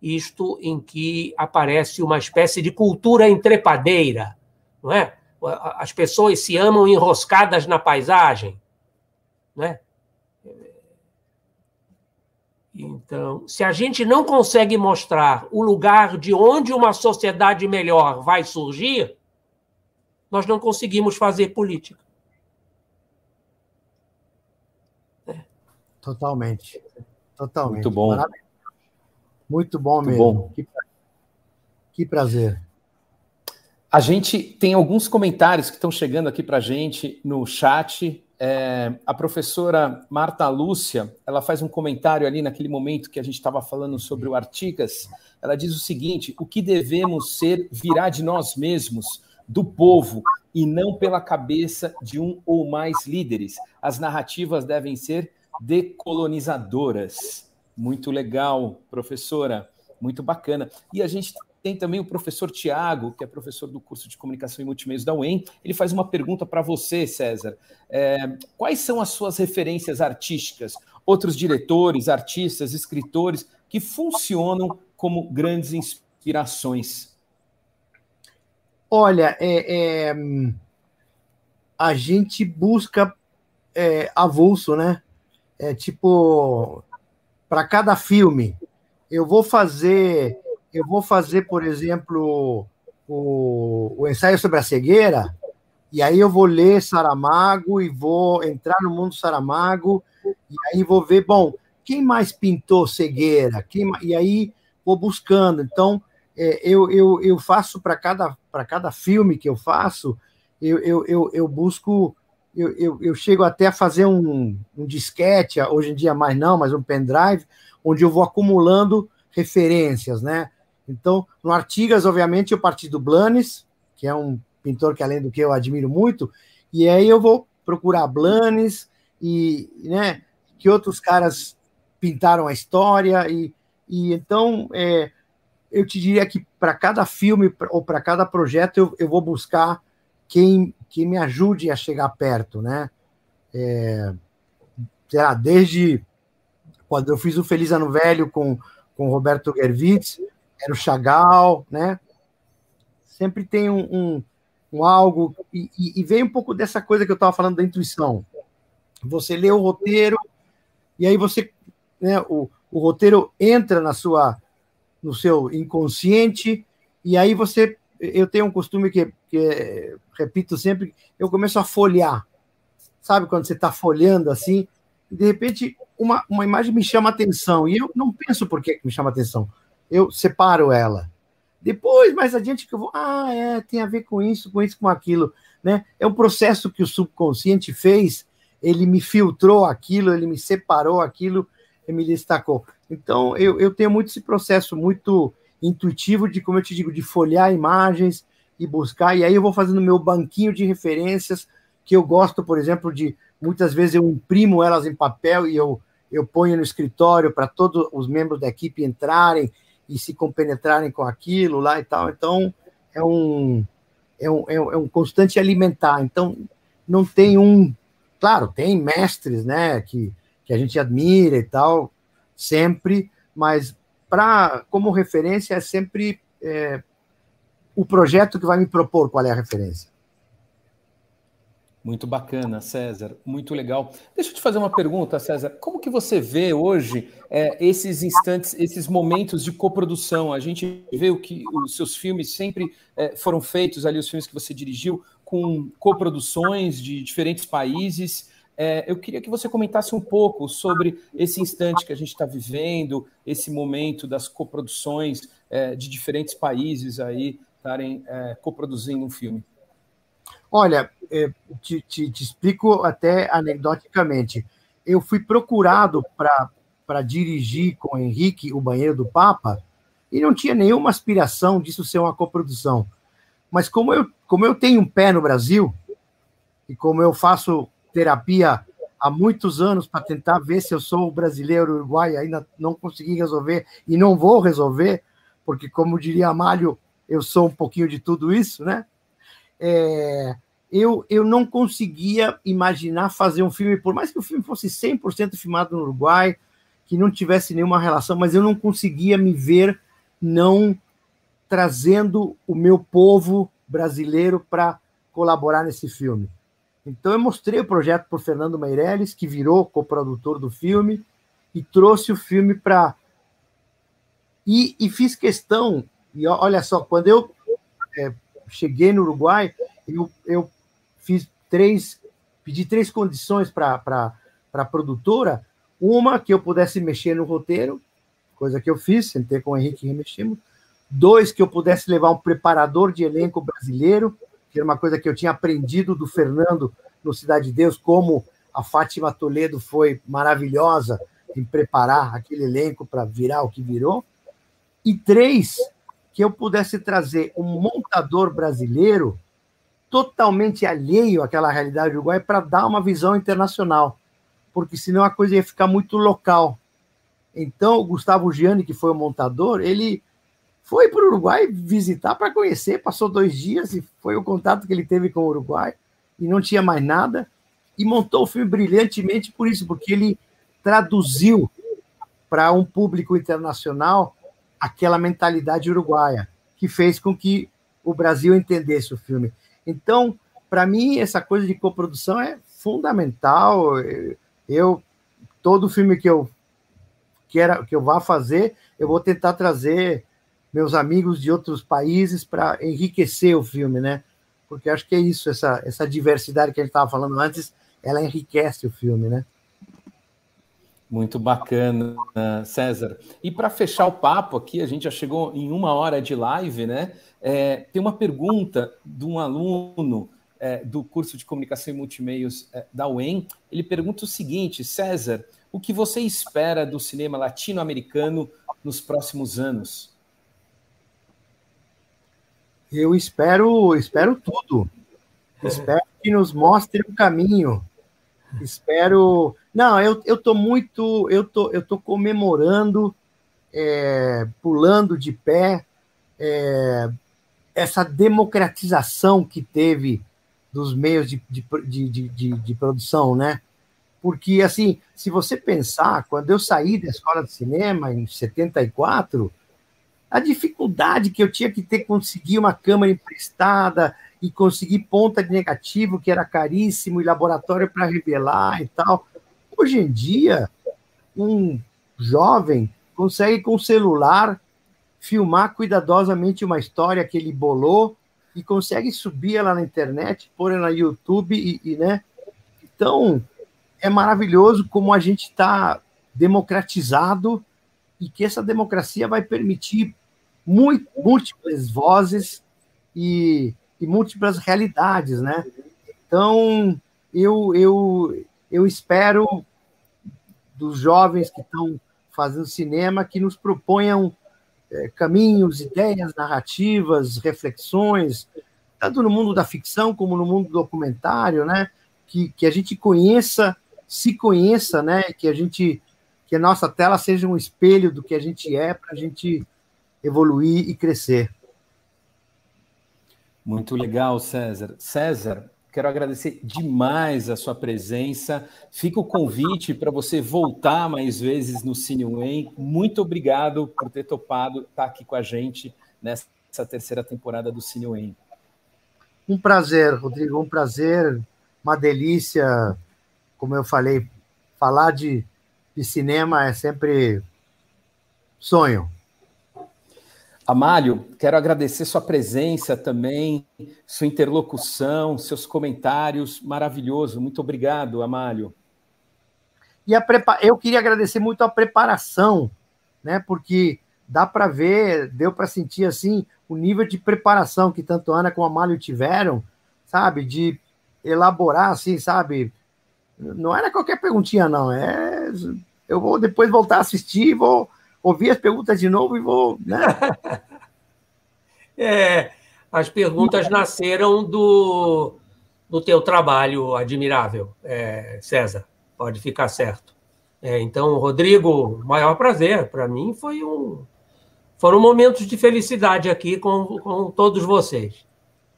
Isto em que aparece uma espécie de cultura entrepadeira, não é? As pessoas se amam enroscadas na paisagem, não é? Então, se a gente não consegue mostrar o lugar de onde uma sociedade melhor vai surgir, nós não conseguimos fazer política. Totalmente. Totalmente. Muito bom. Parabéns. Muito bom Muito mesmo. Bom. Que, que prazer. A gente tem alguns comentários que estão chegando aqui para a gente no chat. É, a professora Marta Lúcia, ela faz um comentário ali naquele momento que a gente estava falando sobre o Artigas. Ela diz o seguinte: o que devemos ser virá de nós mesmos, do povo, e não pela cabeça de um ou mais líderes. As narrativas devem ser decolonizadoras. Muito legal, professora, muito bacana. E a gente tem também o professor Tiago, que é professor do curso de Comunicação e Multimeios da UEM. Ele faz uma pergunta para você, César. É, quais são as suas referências artísticas? Outros diretores, artistas, escritores que funcionam como grandes inspirações? Olha, é, é, a gente busca é, avulso, né? É tipo, para cada filme. Eu vou fazer, eu vou fazer, por exemplo, o, o ensaio sobre a cegueira, e aí eu vou ler Saramago e vou entrar no mundo Saramago, e aí vou ver, bom, quem mais pintou cegueira? Quem, e aí vou buscando. Então, é, eu, eu, eu faço para cada, cada filme que eu faço, eu, eu, eu, eu busco eu, eu, eu, chego até a fazer um, um disquete, hoje em dia mais não, mas um pendrive, onde eu vou acumulando referências, né? Então, no Artigas, obviamente, eu parti do Blanes, que é um pintor que, além do que eu admiro muito, e aí eu vou procurar Blanes e, né, que outros caras pintaram a história, e, e então é, eu te diria que para cada filme ou para cada projeto eu, eu vou buscar quem, que me ajude a chegar perto, né? É, lá, desde quando eu fiz o Feliz Ano Velho com, com Roberto Gervitz, era o Chagall, né? Sempre tem um, um, um algo, e, e, veio um pouco dessa coisa que eu estava falando da intuição. Você lê o roteiro, e aí você, né, o, o roteiro entra na sua, no seu inconsciente, e aí você eu tenho um costume que, que repito sempre, eu começo a folhear. Sabe quando você está folhando assim, e de repente uma, uma imagem me chama atenção, e eu não penso por que me chama atenção. Eu separo ela. Depois, mais adiante, que eu vou, ah, é, tem a ver com isso, com isso, com aquilo. Né? É um processo que o subconsciente fez, ele me filtrou aquilo, ele me separou aquilo e me destacou. Então, eu, eu tenho muito esse processo muito intuitivo de, como eu te digo, de folhear imagens e buscar, e aí eu vou fazendo meu banquinho de referências, que eu gosto, por exemplo, de Muitas vezes eu imprimo elas em papel e eu, eu ponho no escritório para todos os membros da equipe entrarem e se compenetrarem com aquilo lá e tal. Então, é um, é um, é um constante alimentar. Então, não tem um. Claro, tem mestres, né, que, que a gente admira e tal, sempre, mas para como referência é sempre é, o projeto que vai me propor qual é a referência. Muito bacana, César, muito legal. Deixa eu te fazer uma pergunta, César. Como que você vê hoje é, esses instantes, esses momentos de coprodução? A gente vê o que os seus filmes sempre é, foram feitos ali, os filmes que você dirigiu, com coproduções de diferentes países. É, eu queria que você comentasse um pouco sobre esse instante que a gente está vivendo, esse momento das coproduções é, de diferentes países aí estarem é, coproduzindo um filme. Olha, é, te, te, te, explico até anedoticamente. Eu fui procurado para dirigir com o Henrique o Banheiro do Papa e não tinha nenhuma aspiração disso ser uma coprodução. Mas como eu, como eu tenho um pé no Brasil e como eu faço terapia há muitos anos para tentar ver se eu sou brasileiro uruguai, ainda não consegui resolver e não vou resolver, porque, como diria Amália, eu sou um pouquinho de tudo isso, né? É, eu, eu não conseguia imaginar fazer um filme, por mais que o filme fosse 100% filmado no Uruguai, que não tivesse nenhuma relação, mas eu não conseguia me ver não trazendo o meu povo brasileiro para colaborar nesse filme. Então eu mostrei o projeto para Fernando Meirelles, que virou coprodutor do filme, e trouxe o filme para. E, e, fiz questão, e olha só, quando eu é, cheguei no Uruguai, eu, eu fiz três, pedi três condições para a produtora. Uma, que eu pudesse mexer no roteiro, coisa que eu fiz, sentei com o Henrique e. Dois, que eu pudesse levar um preparador de elenco brasileiro, que era uma coisa que eu tinha aprendido do Fernando no Cidade de Deus, como a Fátima Toledo foi maravilhosa em preparar aquele elenco para virar o que virou. E três, que eu pudesse trazer um montador brasileiro totalmente alheio àquela realidade uruguaia para dar uma visão internacional, porque senão a coisa ia ficar muito local. Então, o Gustavo Gianni, que foi o montador, ele foi para o Uruguai visitar para conhecer, passou dois dias e foi o contato que ele teve com o Uruguai e não tinha mais nada e montou o filme brilhantemente por isso, porque ele traduziu para um público internacional aquela mentalidade uruguaia que fez com que o Brasil entendesse o filme. Então, para mim, essa coisa de coprodução é fundamental. Eu todo filme que eu quero que eu vá fazer, eu vou tentar trazer meus amigos de outros países para enriquecer o filme, né? Porque acho que é isso, essa, essa diversidade que a gente estava falando antes, ela enriquece o filme, né? Muito bacana, César. E para fechar o papo aqui, a gente já chegou em uma hora de live, né? É, tem uma pergunta de um aluno é, do curso de comunicação e multimeios é, da UEM. Ele pergunta o seguinte: César, o que você espera do cinema latino-americano nos próximos anos? Eu espero, espero tudo. Espero que nos mostre o caminho. Espero não, eu estou muito. Eu tô, eu tô comemorando, é, pulando de pé, é, essa democratização que teve dos meios de, de, de, de, de produção, né? Porque, assim, se você pensar, quando eu saí da escola de cinema em 74, a dificuldade que eu tinha que ter conseguir uma câmera emprestada e conseguir ponta de negativo, que era caríssimo, e laboratório para revelar e tal. Hoje em dia, um jovem consegue com o celular filmar cuidadosamente uma história que ele bolou e consegue subir ela na internet, pôr ela no YouTube e, e né? Então é maravilhoso como a gente está democratizado e que essa democracia vai permitir muito, múltiplas vozes e, e múltiplas realidades, né? Então eu, eu eu espero dos jovens que estão fazendo cinema que nos proponham é, caminhos, ideias, narrativas, reflexões, tanto no mundo da ficção como no mundo do documentário, né? que, que a gente conheça, se conheça, né? Que a gente que a nossa tela seja um espelho do que a gente é para a gente evoluir e crescer. Muito legal, César. César, quero agradecer demais a sua presença. Fica o convite para você voltar mais vezes no Cine Muito obrigado por ter topado estar aqui com a gente nessa terceira temporada do Cine Um prazer, Rodrigo, um prazer, uma delícia, como eu falei, falar de, de cinema é sempre sonho. Amálio, quero agradecer sua presença também, sua interlocução, seus comentários, maravilhoso. Muito obrigado, Amálio. E prepa... eu queria agradecer muito a preparação, né? Porque dá para ver, deu para sentir assim o nível de preparação que tanto Ana como Amálio tiveram, sabe? De elaborar assim, sabe? Não era qualquer perguntinha, não. É, eu vou depois voltar a assistir, vou ouvir as perguntas de novo e vou. Né? é, as perguntas nasceram do, do teu trabalho admirável, é, César. Pode ficar certo. É, então, Rodrigo, maior prazer. Para mim foi um, foram momentos de felicidade aqui com, com todos vocês.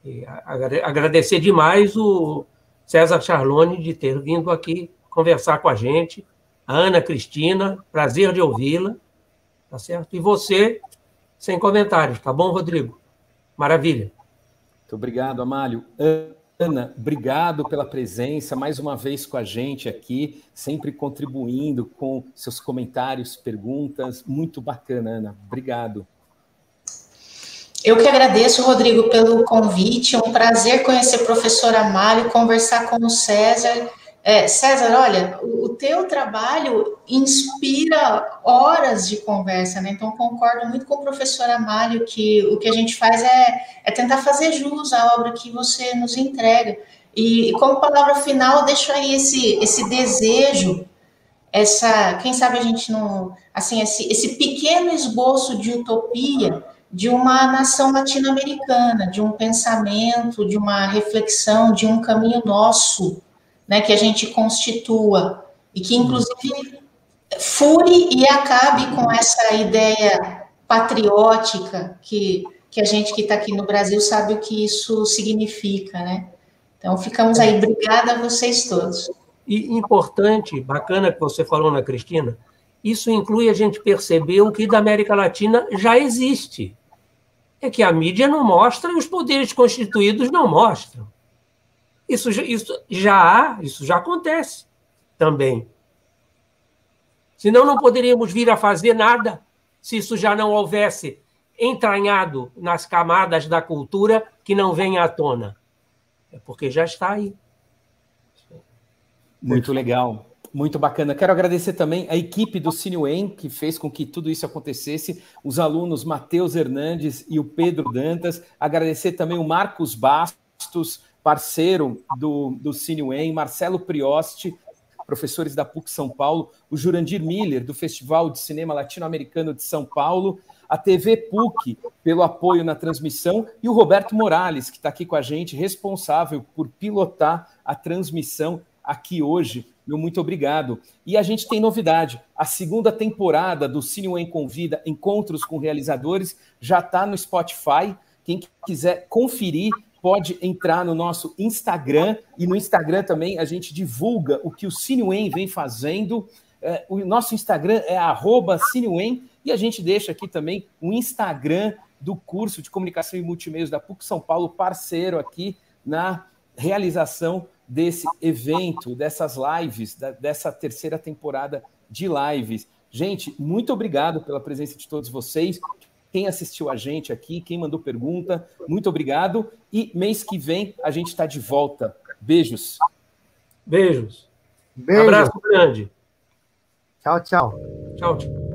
E agradecer demais o César Charlone de ter vindo aqui conversar com a gente. A Ana Cristina, prazer de ouvi-la. Tá certo? E você, sem comentários, tá bom, Rodrigo? Maravilha. Muito obrigado, Amálio. Ana, obrigado pela presença mais uma vez com a gente aqui, sempre contribuindo com seus comentários, perguntas. Muito bacana, Ana. Obrigado. Eu que agradeço, Rodrigo, pelo convite. É um prazer conhecer o professor Amálio, conversar com o César é, César, olha, o, teu trabalho inspira horas de conversa, né? Então, concordo muito com o professor Amário que o que a gente faz é, é tentar fazer jus à obra que você nos entrega. E, como palavra final, deixo aí esse, esse desejo, essa, quem sabe a gente não, assim, esse, esse pequeno esboço de utopia de uma nação latino-americana, de um pensamento, de uma reflexão, de um caminho nosso né, que a gente constitua e que, inclusive, fure e acabe com essa ideia patriótica que, que a gente que está aqui no Brasil sabe o que isso significa, né? Então, ficamos aí. Obrigada a vocês todos. E importante, bacana que você falou, na Cristina, isso inclui a gente perceber o que da América Latina já existe. É que a mídia não mostra e os poderes constituídos não mostram. Isso, isso já há, isso já acontece também. Senão não poderíamos vir a fazer nada se isso já não houvesse entranhado nas camadas da cultura que não vem à tona. É porque já está aí. Muito legal. Muito bacana. Quero agradecer também a equipe do CineWen, que fez com que tudo isso acontecesse, os alunos Matheus Hernandes e o Pedro Dantas. Agradecer também o Marcos Bastos, parceiro do, do CineWen, Marcelo Priosti, professores da PUC São Paulo, o Jurandir Miller, do Festival de Cinema Latino-Americano de São Paulo, a TV PUC, pelo apoio na transmissão, e o Roberto Morales, que está aqui com a gente, responsável por pilotar a transmissão aqui hoje. Meu muito obrigado. E a gente tem novidade. A segunda temporada do Cine em Convida, Encontros com Realizadores, já está no Spotify. Quem quiser conferir, pode entrar no nosso Instagram e no Instagram também a gente divulga o que o CineWen vem fazendo. É, o nosso Instagram é CineWen e a gente deixa aqui também o Instagram do curso de comunicação e multimeios da PUC São Paulo, parceiro aqui na realização desse evento, dessas lives, dessa terceira temporada de lives. Gente, muito obrigado pela presença de todos vocês quem assistiu a gente aqui, quem mandou pergunta, muito obrigado. E mês que vem a gente está de volta. Beijos. Beijos. Beijo. Abraço grande. Tchau, tchau. Tchau, tchau.